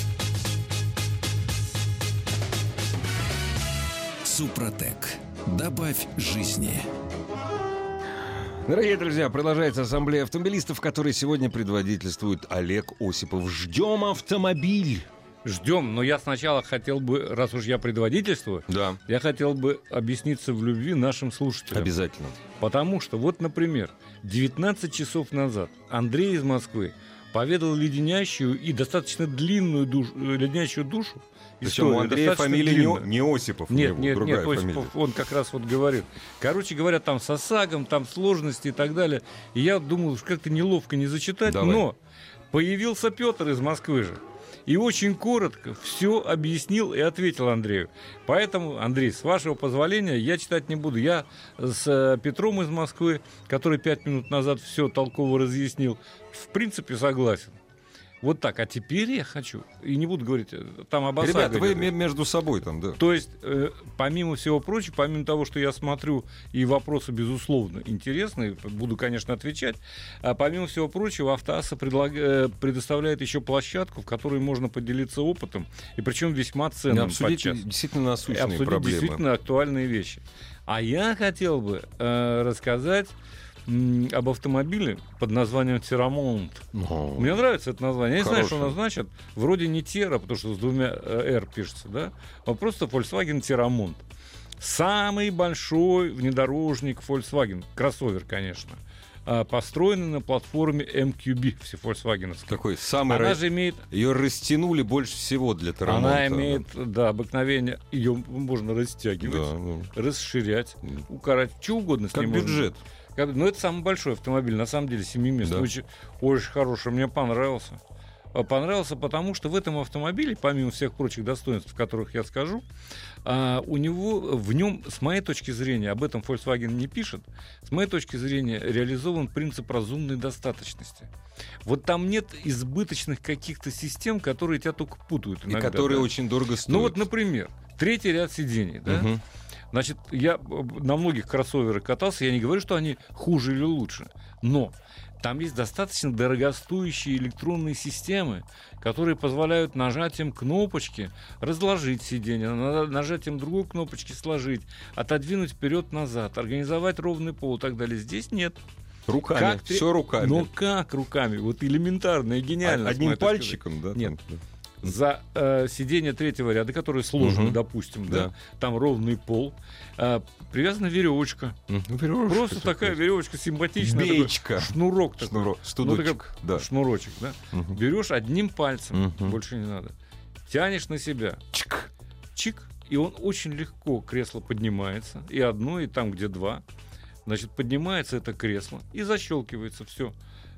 Speaker 3: Супротек. Добавь жизни.
Speaker 1: Дорогие друзья, продолжается ассамблея автомобилистов, которой сегодня предводительствует Олег Осипов. Ждем автомобиль.
Speaker 2: ждем. Но я сначала хотел бы, раз уж я предводительствую,
Speaker 1: Да,
Speaker 2: я хотел бы объясниться в любви нашим слушателям.
Speaker 1: обязательно.
Speaker 2: Потому что, вот, например, 19 часов назад Андрей из Москвы поведал леденящую и достаточно длинную душу, э, леденящую душу.
Speaker 1: Причем у Андрея фамилия не, не Осипов,
Speaker 2: Нет,
Speaker 1: него
Speaker 2: нет,
Speaker 1: другая
Speaker 2: нет,
Speaker 1: фамилия.
Speaker 2: Осипов, он как раз вот говорит. Короче говоря, там с ОСАГом, там сложности и так далее. И я думал, уж как-то неловко не зачитать,
Speaker 1: Давай.
Speaker 2: но появился Петр из Москвы же. И очень коротко все объяснил и ответил Андрею. Поэтому, Андрей, с вашего позволения, я читать не буду. Я с э, Петром из Москвы, который пять минут назад все толково разъяснил, в принципе согласен. Вот так. А теперь я хочу, и не буду говорить, там об
Speaker 1: Ребята, вы
Speaker 2: идет.
Speaker 1: ме- между собой там, да.
Speaker 2: То есть, э, помимо всего прочего, помимо того, что я смотрю, и вопросы, безусловно, интересные, буду, конечно, отвечать, а помимо всего прочего, Автоасса предлаг- э, предоставляет еще площадку, в которой можно поделиться опытом, и причем весьма ценным
Speaker 1: обсудить
Speaker 2: подчас.
Speaker 1: действительно
Speaker 2: И
Speaker 1: насущные
Speaker 2: обсудить
Speaker 1: проблемы.
Speaker 2: действительно актуальные вещи. А я хотел бы э, рассказать об автомобиле под названием Терамонт.
Speaker 1: Ну,
Speaker 2: Мне нравится это название. Я не знаю, что оно значит. Вроде не Тера, потому что с двумя э, R пишется, да? А просто Volkswagen Терамонт. Самый большой внедорожник Volkswagen. Кроссовер, конечно. А, построенный на платформе MQB, все Volkswagen.
Speaker 1: Какой самый
Speaker 2: Она
Speaker 1: ра-
Speaker 2: же имеет
Speaker 1: Ее растянули больше всего для Тарамонта.
Speaker 2: она имеет, да, обыкновение, ее можно растягивать,
Speaker 1: Да, ну,
Speaker 2: расширять, укорать, что угодно с
Speaker 1: как
Speaker 2: можно.
Speaker 1: бюджет.
Speaker 2: Как- Ну, это самый большой автомобиль, на самом деле, семиместный.
Speaker 1: Да.
Speaker 2: Очень, очень хороший, мне понравился. А Понравился, потому что в этом автомобиле, помимо всех прочих достоинств, которых я скажу, а, у него в нем, с моей точки зрения, об этом Volkswagen не пишет, с моей точки зрения, реализован принцип разумной достаточности. Вот там нет избыточных каких-то систем, которые тебя только путают
Speaker 1: И
Speaker 2: иногда.
Speaker 1: которые
Speaker 2: да.
Speaker 1: очень дорого стоят.
Speaker 2: Ну вот, например, третий ряд сидений, да?
Speaker 1: Мгм.
Speaker 2: Значит, я на многих кроссоверах катался, я не говорю, что они хуже или лучше, но там есть достаточно дорогостоящие электронные системы, которые позволяют нажатием кнопочки разложить сиденье, на- нажатием другой кнопочки сложить, отодвинуть вперед-назад, организовать ровный пол и так далее. Здесь нет.
Speaker 1: Руками.
Speaker 2: Как ты-
Speaker 1: Все руками.
Speaker 2: Но как руками? Вот элементарно и гениально.
Speaker 1: А-
Speaker 2: с
Speaker 1: Одним пальчиком, да?
Speaker 2: Нет.
Speaker 1: там?
Speaker 2: За э, сиденье третьего ряда, которое сложно,
Speaker 1: Мгм.
Speaker 2: допустим, да,
Speaker 1: Да.
Speaker 2: там ровный пол, э, привязана веревочка.
Speaker 1: Ну, верёвочка
Speaker 2: Просто
Speaker 1: такая.
Speaker 2: такая веревочка симпатичная.
Speaker 1: Бечка.
Speaker 2: такой Шнурок такой.
Speaker 1: Шнурок.
Speaker 2: Ну, такой
Speaker 1: да.
Speaker 2: Шнурочек, да.
Speaker 1: Мгм.
Speaker 2: Берешь одним пальцем,
Speaker 1: Мгм.
Speaker 2: больше не надо. Тянешь на себя.
Speaker 1: Чик.
Speaker 2: Чик. И он очень легко, кресло поднимается. И одно, и там, где два. Значит, поднимается это кресло и защелкивается все.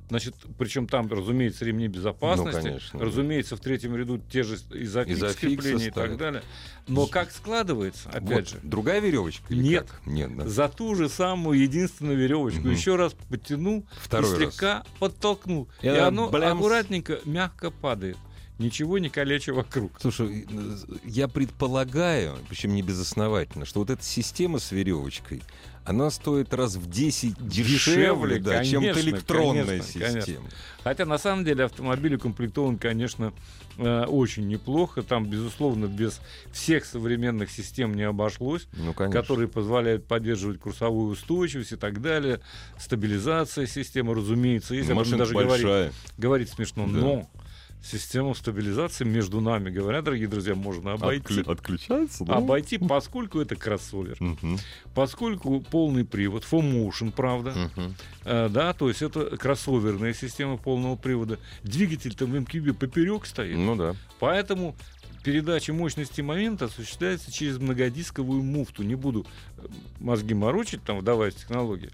Speaker 2: Значит, причем там, разумеется, ремни безопасности,
Speaker 1: Ну, конечно, да.
Speaker 2: разумеется, в третьем ряду те же изофикс,
Speaker 1: Изофиксы
Speaker 2: крепления и так далее. Но как складывается, опять
Speaker 1: Вот,
Speaker 2: же,
Speaker 1: Другая веревочка? или
Speaker 2: Нет.
Speaker 1: как? Нет, да.
Speaker 2: за ту же самую единственную веревочку.
Speaker 1: Мгм.
Speaker 2: Еще раз подтянул
Speaker 1: Второй
Speaker 2: и
Speaker 1: раз.
Speaker 2: слегка подтолкнул.
Speaker 1: И
Speaker 2: И,
Speaker 1: она
Speaker 2: оно
Speaker 1: блямс.
Speaker 2: аккуратненько, мягко падает. Ничего не калеча вокруг.
Speaker 1: Слушай, э, я предполагаю, причем не безосновательно, что вот эта система с веревочкой, она стоит раз в 10 дешевле,
Speaker 2: Дешевле,
Speaker 1: да, чем
Speaker 2: конечно,
Speaker 1: электронная
Speaker 2: конечно,
Speaker 1: система.
Speaker 2: конечно. Хотя на самом деле автомобиль укомплектован, конечно, э, очень неплохо. Там, безусловно, без всех современных систем не обошлось,
Speaker 1: Ну, конечно.
Speaker 2: которые позволяют поддерживать курсовую устойчивость и так далее. Стабилизация системы, разумеется. Об этом
Speaker 1: Машина
Speaker 2: даже говорить,
Speaker 1: большая.
Speaker 2: говорить смешно.
Speaker 1: Да.
Speaker 2: Но систему стабилизации между нами, говоря, дорогие друзья, можно обойти.
Speaker 1: Отклю- Отключается, да?
Speaker 2: Обойти, поскольку это кроссовер,
Speaker 1: Мгм,
Speaker 2: поскольку полный привод, full motion, правда,
Speaker 1: мгм.
Speaker 2: Э, да, то есть это кроссоверная система полного привода. Двигатель там в MQB поперек стоит.
Speaker 1: Ну да.
Speaker 2: Поэтому передача мощности момента осуществляется через многодисковую муфту. Не буду э, мозги морочить, там, вдаваясь в технологии.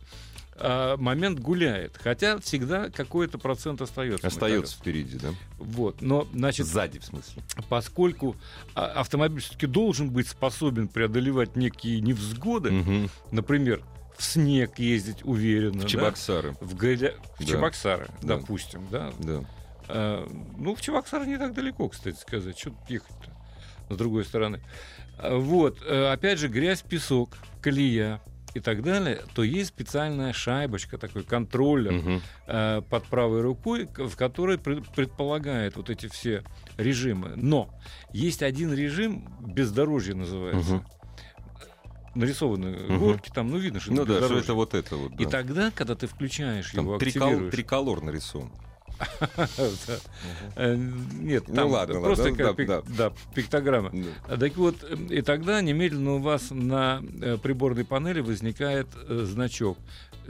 Speaker 2: А, момент гуляет. Хотя всегда какой-то процент остается.
Speaker 1: Остается впереди, да?
Speaker 2: Вот. Но, значит,
Speaker 1: Сзади, в смысле.
Speaker 2: поскольку а, автомобиль все-таки должен быть способен преодолевать некие невзгоды,
Speaker 1: Мгм.
Speaker 2: например, в снег ездить уверенно,
Speaker 1: В
Speaker 2: да,
Speaker 1: Чебоксары.
Speaker 2: в, гря- в
Speaker 1: Да.
Speaker 2: Чебоксары,
Speaker 1: Да.
Speaker 2: допустим, да.
Speaker 1: Да.
Speaker 2: А, ну, в Чебоксары не так далеко, кстати сказать. Что тут ехать-то, с другой стороны. А, Вот, э, опять же, грязь, песок, колея и так далее, то есть специальная шайбочка, такой контроллер
Speaker 1: Мгм.
Speaker 2: э, под правой рукой, в которой пред- предполагает вот эти все режимы. Но есть один режим, бездорожье называется.
Speaker 1: Мгм.
Speaker 2: Нарисованы
Speaker 1: Мгм.
Speaker 2: горки там, ну видно, что
Speaker 1: Ну
Speaker 2: это
Speaker 1: да, что это вот это вот.
Speaker 2: И
Speaker 1: да.
Speaker 2: тогда, когда ты включаешь
Speaker 1: Там
Speaker 2: его,
Speaker 1: трикол-
Speaker 2: активируешь...
Speaker 1: триколор нарисован.
Speaker 2: Нет, там просто как пиктограмма. Так вот, э, и тогда немедленно у вас на э, приборной панели возникает э, значок,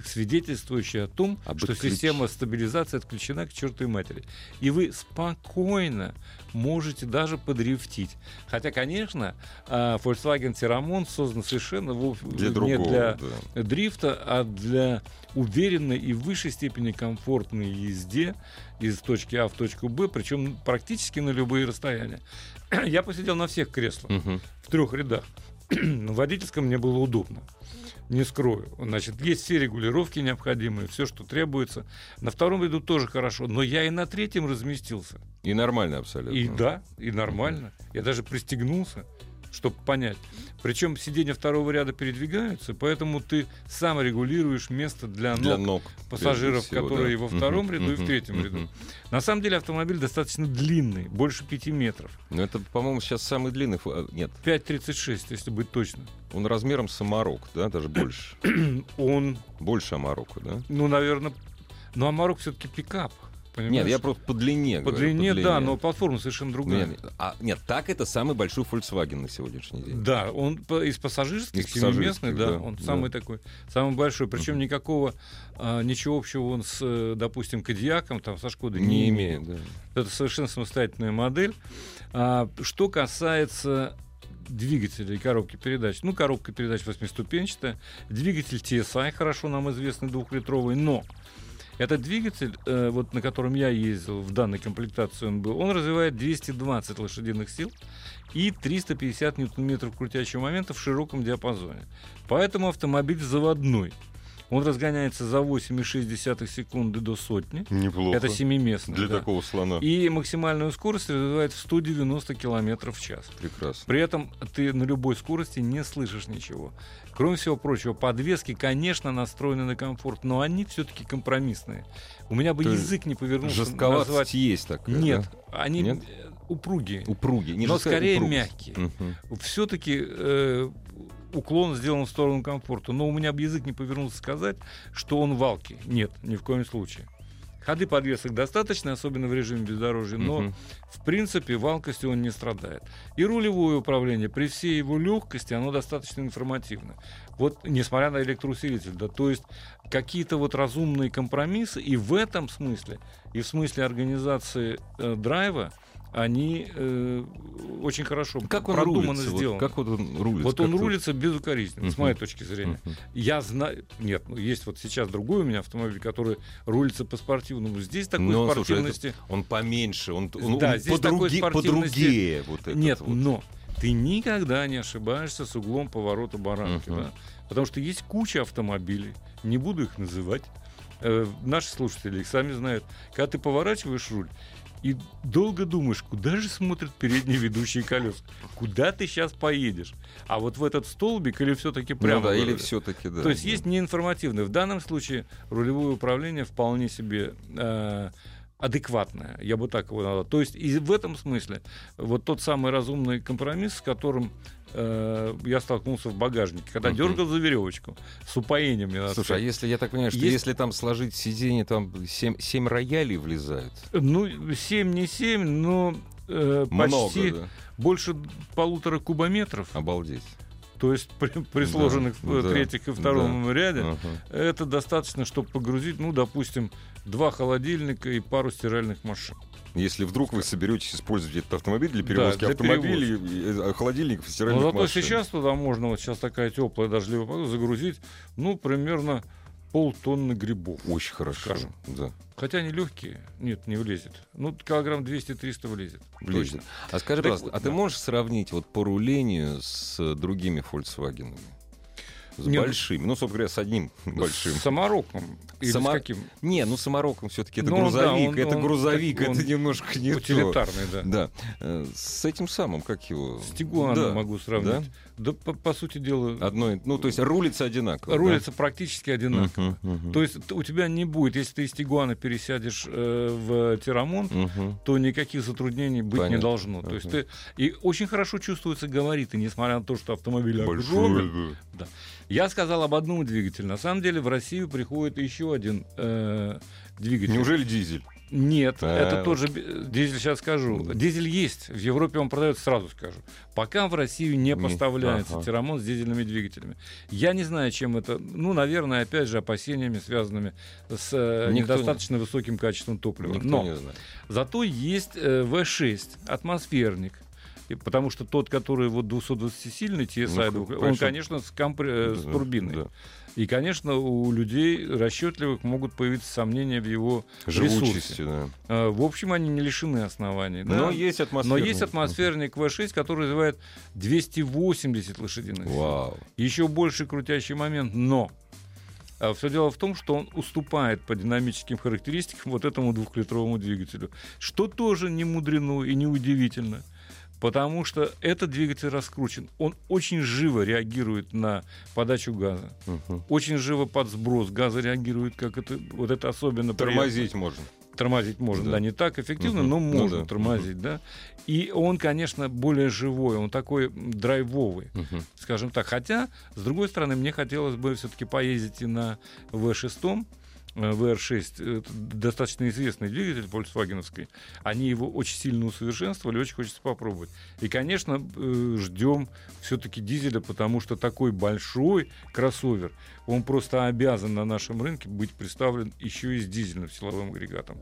Speaker 2: свидетельствующий о том,
Speaker 1: Об
Speaker 2: что система стабилизации отключена к чертовой матери. И вы спокойно можете даже подрифтить. Хотя, конечно, а, Volkswagen Terramon создан совершенно
Speaker 1: Для
Speaker 2: не
Speaker 1: другого.
Speaker 2: для
Speaker 1: да.
Speaker 2: дрифта, а для уверенной и в высшей степени комфортной езде из точки А в точку Б, причем практически на любые расстояния. Я посидел на всех креслах,
Speaker 1: Мгм.
Speaker 2: в трех рядах. В водительском мне было удобно. Не скрою. Значит, есть все регулировки необходимые, все, что требуется. На втором ряду тоже хорошо, но я и на третьем разместился.
Speaker 1: И нормально абсолютно.
Speaker 2: И да, и нормально. Я даже пристегнулся, чтобы понять. Причем сиденья второго ряда передвигаются, поэтому ты сам регулируешь место для ног,
Speaker 1: Для ног.
Speaker 2: пассажиров,
Speaker 1: всего,
Speaker 2: которые
Speaker 1: да.
Speaker 2: во втором
Speaker 1: Мгм,
Speaker 2: ряду и в третьем
Speaker 1: мгм.
Speaker 2: ряду. На самом деле автомобиль достаточно длинный, больше пяти метров.
Speaker 1: Ну, это, по-моему, сейчас самый длинный... а, Нет,
Speaker 2: 5,36, если быть точно.
Speaker 1: он размером с Амарок, да, даже больше.
Speaker 2: Он,
Speaker 1: Больше Амарока, да?
Speaker 2: ну, наверное, ну, Амарок все-таки пикап. Понимаешь?
Speaker 1: Нет, я просто по длине
Speaker 2: по
Speaker 1: говорю,
Speaker 2: длине, да,
Speaker 1: длине.
Speaker 2: но платформа совершенно другая.
Speaker 1: Нет, а, нет, так это самый большой Volkswagen на сегодняшний день.
Speaker 2: Да, он по- из пассажирских,
Speaker 1: Из пассажирских,
Speaker 2: да,
Speaker 1: да,
Speaker 2: он
Speaker 1: да.
Speaker 2: самый такой, самый большой. Причем
Speaker 1: Мгм.
Speaker 2: никакого, а, ничего общего он с, э, допустим, Кадиаком, там, со Шкодой не,
Speaker 1: Не
Speaker 2: имеет.
Speaker 1: имеет, да.
Speaker 2: Это совершенно самостоятельная модель. А, что касается двигателя и коробки передач. Ну, коробка передач восьмиступенчатая. Двигатель TSI, хорошо нам известный, двухлитровый, но этот двигатель, э, вот на котором я ездил, в данной комплектации он был, он развивает 220 лошадиных сил и 350 ньютон-метров крутящего момента в широком диапазоне. Поэтому автомобиль заводной. Он разгоняется за 8,6 секунды до сотни.
Speaker 1: Неплохо.
Speaker 2: Это семиместный.
Speaker 1: Для
Speaker 2: да.
Speaker 1: такого слона.
Speaker 2: И максимальную скорость развивает в 190 км в час.
Speaker 1: Прекрасно.
Speaker 2: При этом ты на любой скорости не слышишь ничего. Кроме всего прочего, подвески, конечно, настроены на комфорт, но они все-таки компромиссные. У меня бы
Speaker 1: То
Speaker 2: язык не повернулся
Speaker 1: Жестковатость
Speaker 2: назвать...
Speaker 1: есть такая,
Speaker 2: Нет,
Speaker 1: да?
Speaker 2: они
Speaker 1: Нет?
Speaker 2: э, упругие.
Speaker 1: Упругие. Не
Speaker 2: но скорее
Speaker 1: упругость.
Speaker 2: мягкие.
Speaker 1: Мгм.
Speaker 2: Все-таки уклон сделан в сторону комфорта. Но у меня бы язык не повернулся сказать, что он валки. Нет, ни в коем случае. Ходы подвесок достаточно, особенно в режиме бездорожья, но
Speaker 1: Мгм.
Speaker 2: в принципе валкостью он не страдает. И рулевое управление, при всей его легкости, оно достаточно информативно. Вот несмотря на электроусилитель, да, то есть какие-то вот разумные компромиссы, и в этом смысле, и в смысле организации э, драйва, они э, очень хорошо
Speaker 1: Как он
Speaker 2: продуманно
Speaker 1: рулится? Вот
Speaker 2: сделаны.
Speaker 1: как вот он рулится?
Speaker 2: Вот он рулится безукоризненно, с
Speaker 1: Мгм.
Speaker 2: моей точки зрения.
Speaker 1: Мгм.
Speaker 2: Я знаю, нет, ну есть вот сейчас другой у меня автомобиль, который рулится по-спортивному. Здесь такой
Speaker 1: Ну, слушай,
Speaker 2: спортивности
Speaker 1: Он поменьше, он, он,
Speaker 2: Да,
Speaker 1: он
Speaker 2: здесь такой
Speaker 1: подруги-
Speaker 2: спортивности
Speaker 1: подругее. Вот
Speaker 2: нет,
Speaker 1: вот.
Speaker 2: но ты никогда не ошибаешься с углом поворота баранки,
Speaker 1: Мгм.
Speaker 2: да? потому что есть куча автомобилей, не буду их называть. Э, наши слушатели их сами знают. Когда ты поворачиваешь руль и долго думаешь, куда же смотрят передние ведущие колеса, куда ты сейчас поедешь, а вот в этот столбик или все-таки
Speaker 1: Ну
Speaker 2: прямо
Speaker 1: да, или все-таки, да.
Speaker 2: То есть
Speaker 1: да.
Speaker 2: есть неинформативное. В данном случае рулевое управление вполне себе э, адекватное, я бы так его назвал. То есть и в этом смысле вот тот самый разумный компромисс, с которым э, я столкнулся в багажнике, когда
Speaker 1: Мгм.
Speaker 2: дергал за веревочку с упоением.
Speaker 1: Слушай, а
Speaker 2: сказать.
Speaker 1: если, я так понимаю, что
Speaker 2: Есть-
Speaker 1: если там сложить сиденье, там 7, роялей влезают?
Speaker 2: Ну, 7 не 7, но э,
Speaker 1: Много,
Speaker 2: почти
Speaker 1: да?
Speaker 2: больше полутора кубометров.
Speaker 1: Обалдеть.
Speaker 2: То есть при, при
Speaker 1: Да,
Speaker 2: сложенных э,
Speaker 1: да,
Speaker 2: третьих и втором ряде
Speaker 1: Ага.
Speaker 2: Это достаточно, чтобы погрузить, ну, допустим, два холодильника и пару стиральных машин.
Speaker 1: Если вдруг вы соберетесь использовать этот автомобиль для перевозки
Speaker 2: для
Speaker 1: автомобилей, и- и- холодильников и
Speaker 2: Но
Speaker 1: стиральных
Speaker 2: зато
Speaker 1: машин.
Speaker 2: сейчас туда можно, вот сейчас такая теплая дождливая погода, загрузить, ну, примерно полтонны грибов.
Speaker 1: Очень хорошо.
Speaker 2: Скажем.
Speaker 1: Да.
Speaker 2: Хотя они легкие. Нет, не влезет. Ну, килограмм 200-300 влезет.
Speaker 1: Влезет.
Speaker 2: Точно.
Speaker 1: А скажи,
Speaker 2: Так
Speaker 1: пожалуйста,
Speaker 2: вот,
Speaker 1: а ты
Speaker 2: да.
Speaker 1: можешь сравнить вот по рулению с другими Volkswagen? С
Speaker 2: Не, ну-
Speaker 1: большими. Ну, собственно говоря, с одним большим.
Speaker 2: С самороком. Или
Speaker 1: Само-
Speaker 2: с каким?
Speaker 1: Не, ну самороком все-таки это
Speaker 2: Ну, да,
Speaker 1: грузовик.
Speaker 2: он-
Speaker 1: это
Speaker 2: он
Speaker 1: грузовик,
Speaker 2: он
Speaker 1: это немножко не то.
Speaker 2: Утилитарный, да.
Speaker 1: Да. Э, С этим самым, как его?
Speaker 2: С Тигуаном
Speaker 1: Да.
Speaker 2: могу сравнить. Да, по, по сути дела,
Speaker 1: Одной, ну, то есть рулится одинаково.
Speaker 2: рулится практически
Speaker 1: да?
Speaker 2: одинаково.
Speaker 1: Мгм, мгм.
Speaker 2: То есть у тебя не будет, если ты из Тигуана пересядешь э, в Тирамон,
Speaker 1: Мгм.
Speaker 2: то никаких затруднений быть не
Speaker 1: Понятно.
Speaker 2: должно. То есть ты и очень хорошо чувствуются габариты, несмотря на то, что автомобиль
Speaker 1: Большой,
Speaker 2: огромный.
Speaker 1: да.
Speaker 2: Я сказал об одном двигателе. На самом деле в Россию приходит еще один э, двигатель.
Speaker 1: Неужели дизель?
Speaker 2: Нет,
Speaker 1: А,
Speaker 2: это тоже би- дизель, сейчас скажу.
Speaker 1: Да.
Speaker 2: Дизель есть, в Европе он продается, сразу скажу. Пока в Россию не
Speaker 1: Не-
Speaker 2: поставляется
Speaker 1: ага.
Speaker 2: тирамон с дизельными двигателями. Я не знаю, чем это, ну, наверное, опять же, опасениями, связанными с э,
Speaker 1: Никто не-
Speaker 2: недостаточно высоким качеством топлива.
Speaker 1: Никто
Speaker 2: Но
Speaker 1: не знает.
Speaker 2: зато есть э, V6, атмосферник. И потому что тот, который вот 220-сильный TSI,
Speaker 1: Ну,
Speaker 2: он,
Speaker 1: конечно.
Speaker 2: с, компре- э, с
Speaker 1: Да,
Speaker 2: турбиной.
Speaker 1: да.
Speaker 2: И, конечно, у людей расчетливых могут появиться сомнения в его
Speaker 1: Живучести,
Speaker 2: ресурсе.
Speaker 1: да.
Speaker 2: Э, В общем, они не лишены оснований. да.
Speaker 1: Но есть
Speaker 2: Но
Speaker 1: атмосфера.
Speaker 2: есть атмосферник V6, который развивает 280 лошадиных сил.
Speaker 1: Вау.
Speaker 2: Еще больше крутящий момент, но все дело в том, что он уступает по динамическим характеристикам вот этому двухлитровому двигателю, что тоже не мудрено и не удивительно. Потому что этот двигатель раскручен. Он очень живо реагирует на подачу газа.
Speaker 1: Мгм.
Speaker 2: Очень живо под сброс газа реагирует, как это, вот это особенно приятно
Speaker 1: Тормозить можно.
Speaker 2: тормозить можно, да,
Speaker 1: Да.
Speaker 2: не так эффективно,
Speaker 1: Мгм.
Speaker 2: но
Speaker 1: Ну
Speaker 2: можно
Speaker 1: да.
Speaker 2: тормозить, да. И он, конечно, более живой, он такой драйвовый,
Speaker 1: Мгм.
Speaker 2: скажем так. Хотя, с другой стороны, мне хотелось бы все-таки поездить и на V6, э, VR6, это достаточно известный двигатель фольксвагеновский. Они его очень сильно усовершенствовали, очень хочется попробовать. И, конечно, э, ждем все-таки дизеля, потому что такой большой кроссовер, он просто обязан на нашем рынке быть представлен еще и с дизельным силовым агрегатом.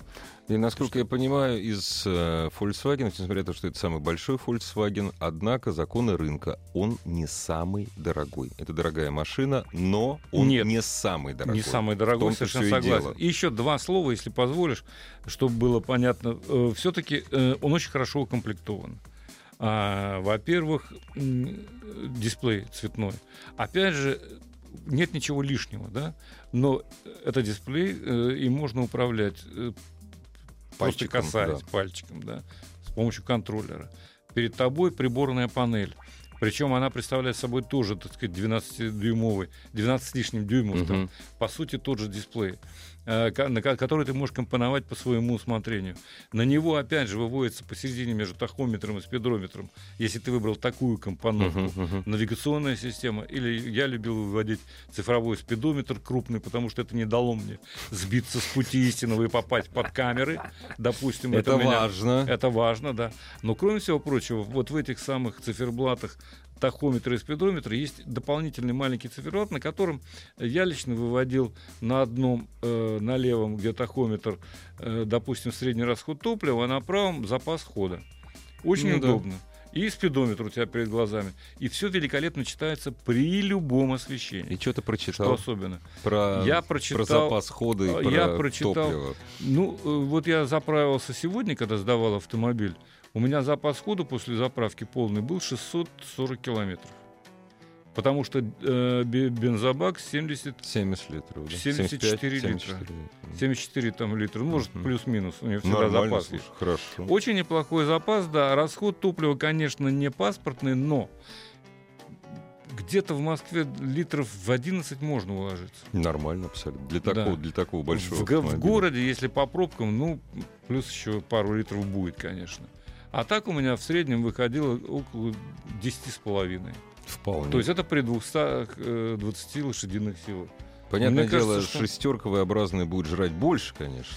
Speaker 1: И насколько я понимаю, из э, Volkswagen, несмотря на то, что это самый большой Volkswagen, однако законы рынка, он не самый дорогой. Это дорогая машина, но он
Speaker 2: Нет.
Speaker 1: не самый дорогой.
Speaker 2: Не самый дорогой, совершенно согласен.
Speaker 1: дело.
Speaker 2: И еще два слова, если позволишь, чтобы было понятно. Все-таки он очень хорошо укомплектован. А, во-первых, дисплей цветной. Опять же, нет ничего лишнего, да, но это дисплей, э, и можно управлять э, просто
Speaker 1: Пальчиком,
Speaker 2: касаясь
Speaker 1: да.
Speaker 2: пальчиком, да, с помощью контроллера. Перед тобой приборная панель. Причем она представляет собой тоже, так сказать, 12-дюймовый, 12 с лишним дюймов, там,
Speaker 1: Мгм.
Speaker 2: по сути, тот же дисплей, э, который ты можешь компоновать по своему усмотрению. На него, опять же, выводится посередине между тахометром и спидрометром, если ты выбрал такую компоновку.
Speaker 1: Мгм, мгм.
Speaker 2: Навигационная система. Или я любил выводить цифровой спидометр крупный, потому что это не дало мне сбиться с пути истинного и попасть под камеры. Допустим, это,
Speaker 1: Это
Speaker 2: меня-
Speaker 1: важно.
Speaker 2: это важно, да. Но кроме всего прочего, вот в этих самых циферблатах тахометра и спидометра есть дополнительный маленький циферблат, на котором я лично выводил на одном, э, на левом, где тахометр, э, допустим, средний расход топлива, а на правом запас хода. Очень
Speaker 1: Ну да.
Speaker 2: удобно. И спидометр у тебя перед глазами. И все великолепно читается при любом освещении.
Speaker 1: И что ты
Speaker 2: Что
Speaker 1: прочитал
Speaker 2: особенно?
Speaker 1: про,
Speaker 2: Я
Speaker 1: про
Speaker 2: прочитал-
Speaker 1: запас хода и
Speaker 2: а,
Speaker 1: про
Speaker 2: я прочитал-
Speaker 1: топливо?
Speaker 2: Ну, э, вот я заправился сегодня, когда сдавал автомобиль. У меня запас хода после заправки полный был 640 километров. Потому что э, бе- бензобак 70,
Speaker 1: 70 литров. Да?
Speaker 2: 74 литра.
Speaker 1: 74.
Speaker 2: 74 там литра, ну, может, плюс-минус. У меня всегда
Speaker 1: Нормально,
Speaker 2: запас
Speaker 1: слушай,
Speaker 2: есть.
Speaker 1: хорошо.
Speaker 2: Очень неплохой запас, да. Расход топлива, конечно, не паспортный, но где-то в Москве литров в 11 можно уложиться.
Speaker 1: Нормально абсолютно. Для
Speaker 2: Да.
Speaker 1: такого, для такого большого
Speaker 2: В, в городе, если по пробкам, ну, плюс еще пару литров будет, конечно. А так у меня в среднем выходило около 10 с половиной.
Speaker 1: Вполне.
Speaker 2: То есть это при 220 лошадиных силах.
Speaker 1: Понятное
Speaker 2: мне
Speaker 1: дело,
Speaker 2: кажется, что-
Speaker 1: шестерка V-образная будет жрать больше, конечно.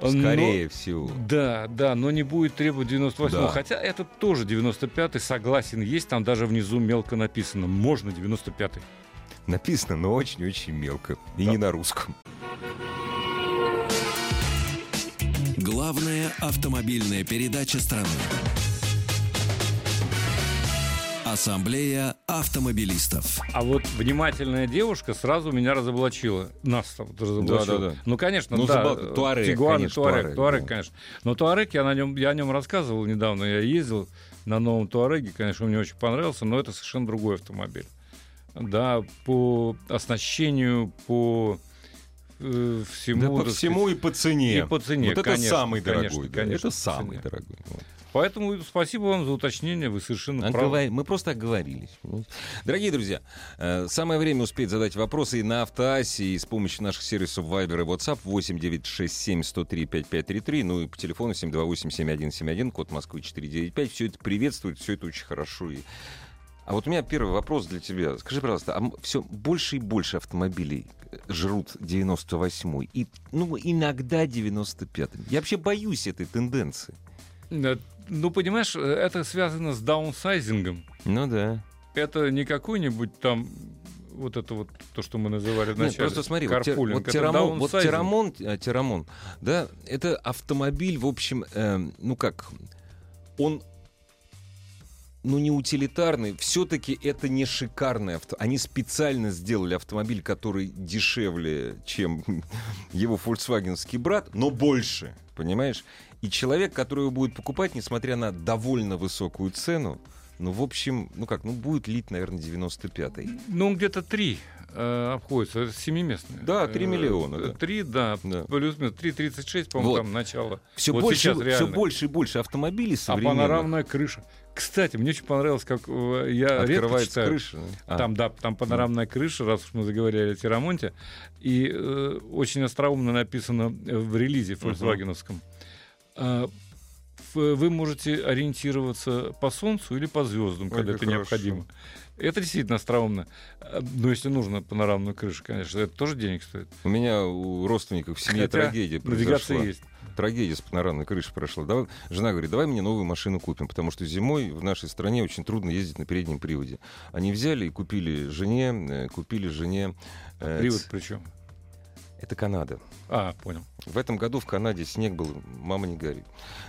Speaker 2: Но-
Speaker 1: Скорее всего.
Speaker 2: Да, да, но не будет требовать 98
Speaker 1: Да.
Speaker 2: Хотя это тоже 95-й, согласен, есть там даже внизу мелко написано. Можно 95-й.
Speaker 1: Написано, но очень-очень мелко. И
Speaker 2: Да.
Speaker 1: не на русском.
Speaker 3: Главная автомобильная передача страны. Ассамблея автомобилистов.
Speaker 2: А вот внимательная девушка сразу меня разоблачила. Нас разоблачила.
Speaker 1: Да, да, да.
Speaker 2: Ну, конечно,
Speaker 1: Ну,
Speaker 2: да.
Speaker 1: забавно. Туарек,
Speaker 2: Тигуан,
Speaker 1: конечно,
Speaker 2: Туарек,
Speaker 1: Туарек,
Speaker 2: Туарек,
Speaker 1: да.
Speaker 2: конечно. Но Туарек, я, на нем, я о нем рассказывал недавно. Я ездил на новом Туареге, конечно, мне очень понравился, но это совершенно другой автомобиль. Да, по оснащению, по э, всему.
Speaker 1: Да по
Speaker 2: сказать,
Speaker 1: всему и по цене.
Speaker 2: И по цене,
Speaker 1: Вот это
Speaker 2: конечно,
Speaker 1: самый
Speaker 2: конечно,
Speaker 1: дорогой. да,
Speaker 2: конечно,
Speaker 1: это самый
Speaker 2: цене.
Speaker 1: дорогой. Вот.
Speaker 2: Поэтому спасибо вам за уточнение, вы совершенно правы.
Speaker 1: Оговор- Мы просто оговорились. Дорогие друзья, э, самое время успеть задать вопросы и на автоасе, и с помощью наших сервисов Viber и WhatsApp 8967 103 5533, ну и по телефону 728 7171, код Москвы 495. Все это приветствует, все это очень хорошо. И... А вот у меня первый вопрос для тебя. Скажи, пожалуйста, а все больше и больше автомобилей э, жрут 98-й, и, ну, иногда 95-й. Я вообще боюсь этой тенденции.
Speaker 2: Ну, понимаешь, э, это связано с даунсайзингом.
Speaker 1: Ну да.
Speaker 2: Это не какой-нибудь там вот это вот то, что мы называли
Speaker 1: Нет,
Speaker 2: вначале.
Speaker 1: просто смотри,
Speaker 2: карпулинг.
Speaker 1: вот
Speaker 2: Это
Speaker 1: Терамон, вот. Терамон, э, Терамон, да, это автомобиль, в общем, э, ну как, он ну, не утилитарный, все-таки это не шикарный авто. Они специально сделали автомобиль, который дешевле, чем его фольксвагенский брат, но больше, понимаешь? И человек, который его будет покупать, несмотря на довольно высокую цену, ну, в общем, ну как, ну, будет лить, наверное, 95-й.
Speaker 2: Ну, он где-то три э, обходится. Это семиместный.
Speaker 1: Да, три
Speaker 2: Э,
Speaker 1: миллиона, да.
Speaker 2: Три, да.
Speaker 1: Да.
Speaker 2: Плюс-минус. 3,36, по-моему,
Speaker 1: Вот.
Speaker 2: там начало.
Speaker 1: Все
Speaker 2: Вот
Speaker 1: больше, все больше и больше автомобилей
Speaker 2: А панорамная крыша. Кстати, мне очень понравилось, как э, я редко
Speaker 1: открывается
Speaker 2: читаю.
Speaker 1: крыша. А,
Speaker 2: Там, да, там панорамная крыша, раз уж мы заговорили о Тирамонте. И э, очень остроумно написано в релизе фольксвагеновском. А, вы можете ориентироваться по Солнцу или по звездам,
Speaker 1: Ой,
Speaker 2: когда это необходимо. Это действительно остроумно. А, Но если нужно панорамную крышу, конечно, это тоже денег стоит.
Speaker 1: У меня у родственников в семье
Speaker 2: Хотя
Speaker 1: трагедия произошла.
Speaker 2: есть.
Speaker 1: Трагедия с панорамной крышей прошла. Давай, жена говорит, давай мне новую машину купим, потому что зимой в нашей стране очень трудно ездить на переднем приводе. Они взяли и купили жене, э, купили жене... э,
Speaker 2: Привод причем.
Speaker 1: Это Канада.
Speaker 2: А, понял.
Speaker 1: В этом году в Канаде снег был, мама не горит.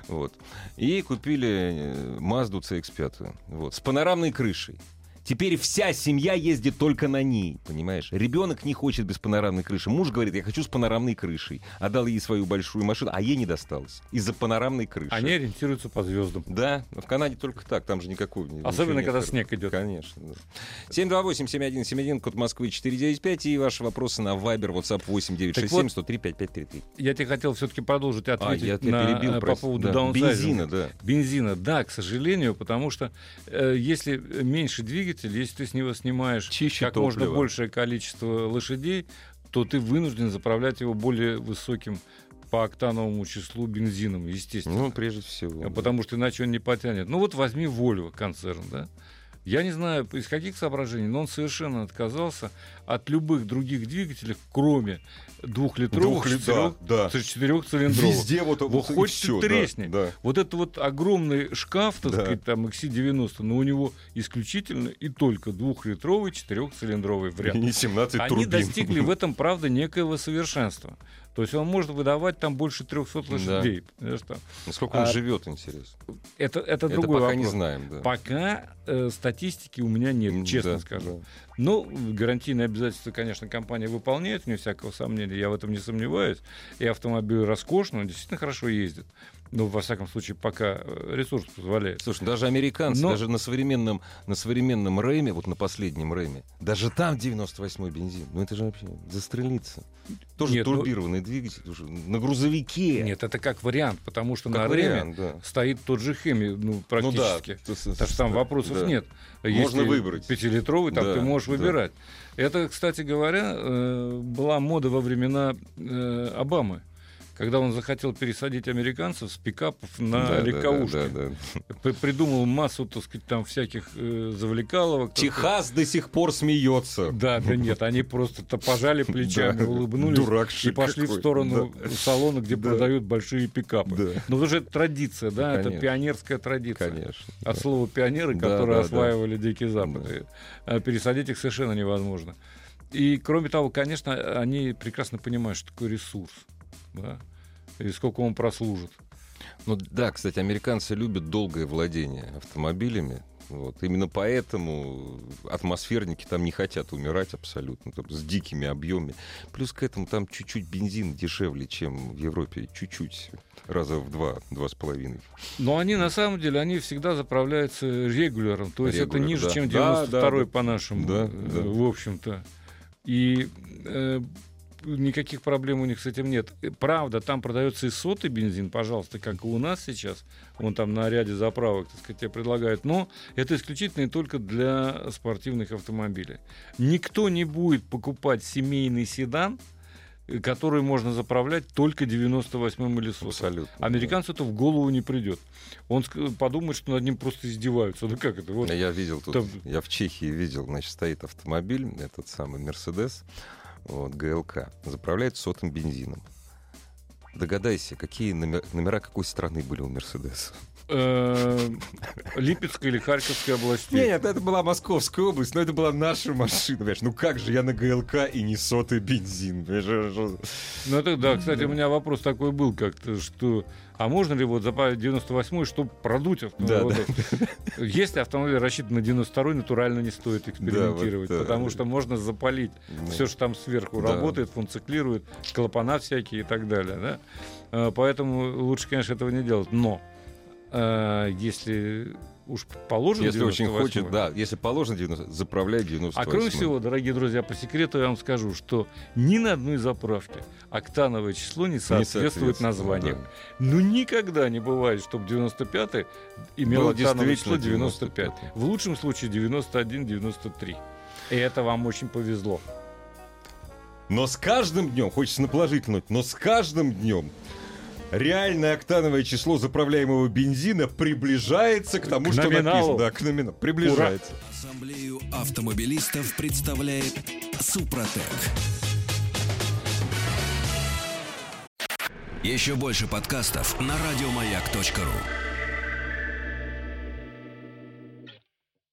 Speaker 1: Вот. И купили э, Mazda CX-5. Вот. С панорамной крышей. Теперь вся семья ездит только на ней, понимаешь? Ребенок не хочет без панорамной крыши. Муж говорит, я хочу с панорамной крышей. Отдал ей свою большую машину, а ей не досталось. Из-за панорамной крыши.
Speaker 2: Они ориентируются по звездам.
Speaker 1: Да, в Канаде только так, там же ничего
Speaker 2: Особенно,
Speaker 1: нет.
Speaker 2: когда снег идет.
Speaker 1: Конечно. Да. 728-7171, код Москвы 495, и ваши вопросы на Viber, WhatsApp 8967 103 5533.
Speaker 2: Я тебе хотел все-таки продолжить ответить
Speaker 1: А, я
Speaker 2: на,
Speaker 1: перебил,
Speaker 2: э, по поводу
Speaker 1: Да.
Speaker 2: даунсайзинга.
Speaker 1: Бензина, да.
Speaker 2: Бензина, да, к сожалению, потому что э, если меньше двигатель, если ты с него снимаешь
Speaker 1: Чище
Speaker 2: как можно
Speaker 1: топливо.
Speaker 2: большее количество лошадей, то ты вынужден заправлять его более высоким по октановому числу бензином, естественно.
Speaker 1: Ну, прежде всего.
Speaker 2: Потому что иначе он не потянет. Ну вот возьми Volvo концерн, да? Я не знаю, из каких соображений, но он совершенно отказался от любых других двигателей, кроме двухлитровых,
Speaker 1: Двухли-
Speaker 2: четырех,
Speaker 1: да, да.
Speaker 2: четырехцилиндровых.
Speaker 1: Везде вот,
Speaker 2: Вот хоть
Speaker 1: всё,
Speaker 2: ты
Speaker 1: да. Да,
Speaker 2: Вот это вот огромный шкаф, так
Speaker 1: Да.
Speaker 2: сказать, там XC90, но у него исключительно и только двухлитровый четырехцилиндровый вариант.
Speaker 1: не 17
Speaker 2: Они
Speaker 1: турбин.
Speaker 2: достигли в этом, правда, некоего совершенства. То есть он может выдавать там больше 300 лошадей. Понимаешь, там.
Speaker 1: Насколько он
Speaker 2: А,
Speaker 1: живет, интересно.
Speaker 2: Это, это
Speaker 1: Это
Speaker 2: другой
Speaker 1: пока
Speaker 2: вопрос.
Speaker 1: не знаем, да.
Speaker 2: Пока э, статистики у меня нет, честно
Speaker 1: да,
Speaker 2: скажу.
Speaker 1: да.
Speaker 2: Ну, гарантийные обязательства, конечно, компания выполняет, вне всякого сомнения, я в этом не сомневаюсь. И автомобиль роскошный, он действительно хорошо ездит. Ну, во всяком случае, пока э, ресурс позволяет.
Speaker 1: Слушай, даже американцы,
Speaker 2: Но-
Speaker 1: даже на современном, на современном Рэме, вот на последнем Рэме, даже там 98-й бензин. Ну это же вообще застрелиться. Тоже
Speaker 2: Нет, ну-
Speaker 1: турбированный двигатель, тоже на грузовике.
Speaker 2: Нет, это как вариант, потому что
Speaker 1: Как
Speaker 2: на
Speaker 1: вариант,
Speaker 2: Реме
Speaker 1: да.
Speaker 2: стоит тот же Хеми, ну,
Speaker 1: Ну да.
Speaker 2: практически.
Speaker 1: т- с-
Speaker 2: Так что там
Speaker 1: да,
Speaker 2: вопросов
Speaker 1: да.
Speaker 2: нет.
Speaker 1: Можно
Speaker 2: Если
Speaker 1: выбрать.
Speaker 2: Пятилитровый, там
Speaker 1: Да,
Speaker 2: ты можешь
Speaker 1: да.
Speaker 2: выбирать. Это, кстати говоря, э, была мода во времена э, Обамы. Когда он захотел пересадить американцев с пикапов на
Speaker 1: Да, да,
Speaker 2: легковушки.
Speaker 1: да, да, да.
Speaker 2: П- Придумал массу, так сказать, там всяких э, завлекаловок.
Speaker 1: Техас до сих пор смеется.
Speaker 2: Да, да нет, они просто-то пожали плечами,
Speaker 1: Да.
Speaker 2: улыбнулись
Speaker 1: Дурак
Speaker 2: и пошли в сторону
Speaker 1: Да.
Speaker 2: салона, где
Speaker 1: Да.
Speaker 2: продают большие пикапы.
Speaker 1: Да.
Speaker 2: Ну, потому что это традиция, да, это пионерская традиция.
Speaker 1: Конечно.
Speaker 2: От слова пионеры,
Speaker 1: Да,
Speaker 2: которые
Speaker 1: да, да.
Speaker 2: осваивали Дикий Запад.
Speaker 1: Да.
Speaker 2: И, а, пересадить их совершенно невозможно. И, кроме того, конечно, они прекрасно понимают, что такое ресурс. Да? И сколько он прослужит.
Speaker 1: Ну да, кстати, американцы любят долгое владение автомобилями. Вот. Именно поэтому атмосферники там не хотят умирать абсолютно, там, с дикими объемами. Плюс к этому там чуть-чуть бензин дешевле, чем в Европе, чуть-чуть, раза в два, два с половиной.
Speaker 2: Но они на самом деле, они всегда заправляются регуляром, то есть
Speaker 1: Регуляр,
Speaker 2: это ниже,
Speaker 1: да.
Speaker 2: чем
Speaker 1: Да,
Speaker 2: 92-й
Speaker 1: да, да.
Speaker 2: по-нашему,
Speaker 1: Да,
Speaker 2: э,
Speaker 1: да.
Speaker 2: в общем-то. И э, никаких проблем у них с этим нет. Э, Правда, там продается и сотый бензин, пожалуйста, как и у нас сейчас. Вон там на ряде заправок, так сказать, тебе предлагают. Но это исключительно и только для спортивных автомобилей. Никто не будет покупать семейный седан, э, который можно заправлять только 98-м или сотым.
Speaker 1: Абсолютно.
Speaker 2: Американцу это в голову не придет. Он подумает, что над ним просто издеваются. Ну как это? Вот.
Speaker 1: Я видел тут,
Speaker 2: Там-
Speaker 1: я в Чехии видел, значит, стоит автомобиль, этот самый Мерседес, вот, ГЛК, заправляет сотым бензином. Догадайся, какие номер- номера какой страны были у Мерседеса?
Speaker 2: Э, Липецкой или Харьковской области.
Speaker 1: Нет, это была Московская область, но это была наша машина, понимаешь? Ну как же я на ГЛК и не сотый бензин?
Speaker 2: Ну это да, кстати, у меня вопрос такой был как-то, что а можно ли вот заправить 98-й, чтобы продуть автомобиль?
Speaker 1: Да,
Speaker 2: Вот, Если автомобиль рассчитан на 92-й, натурально не стоит экспериментировать,
Speaker 1: Да, вот,
Speaker 2: потому
Speaker 1: да.
Speaker 2: что можно запалить
Speaker 1: Ну,
Speaker 2: все, что там сверху
Speaker 1: Да.
Speaker 2: работает, функционирует, клапана всякие и так далее. Да? Э, Поэтому лучше, конечно, этого не делать. Но э, если уж положено
Speaker 1: Если очень
Speaker 2: 98-й,
Speaker 1: хочет, да, если положено 90, заправляй 98
Speaker 2: А кроме всего, дорогие друзья, по секрету я вам скажу, что ни на одной заправке октановое число не соответствует названию.
Speaker 1: да.
Speaker 2: Ну, никогда не бывает, чтобы 95-й имел
Speaker 1: Был
Speaker 2: октановое число
Speaker 1: действительно
Speaker 2: 95.
Speaker 1: 95.
Speaker 2: В лучшем случае 91-93. И это вам очень повезло.
Speaker 1: Но с каждым днем, хочется на положительную, ноте, но с каждым днем реальное октановое число заправляемого бензина приближается к тому,
Speaker 2: К
Speaker 1: что
Speaker 2: номиналу.
Speaker 1: написано. Да, к номиналу. Приближается.
Speaker 3: Ассамблею автомобилистов представляет Супротек. Еще больше подкастов на радиомаяк.ру.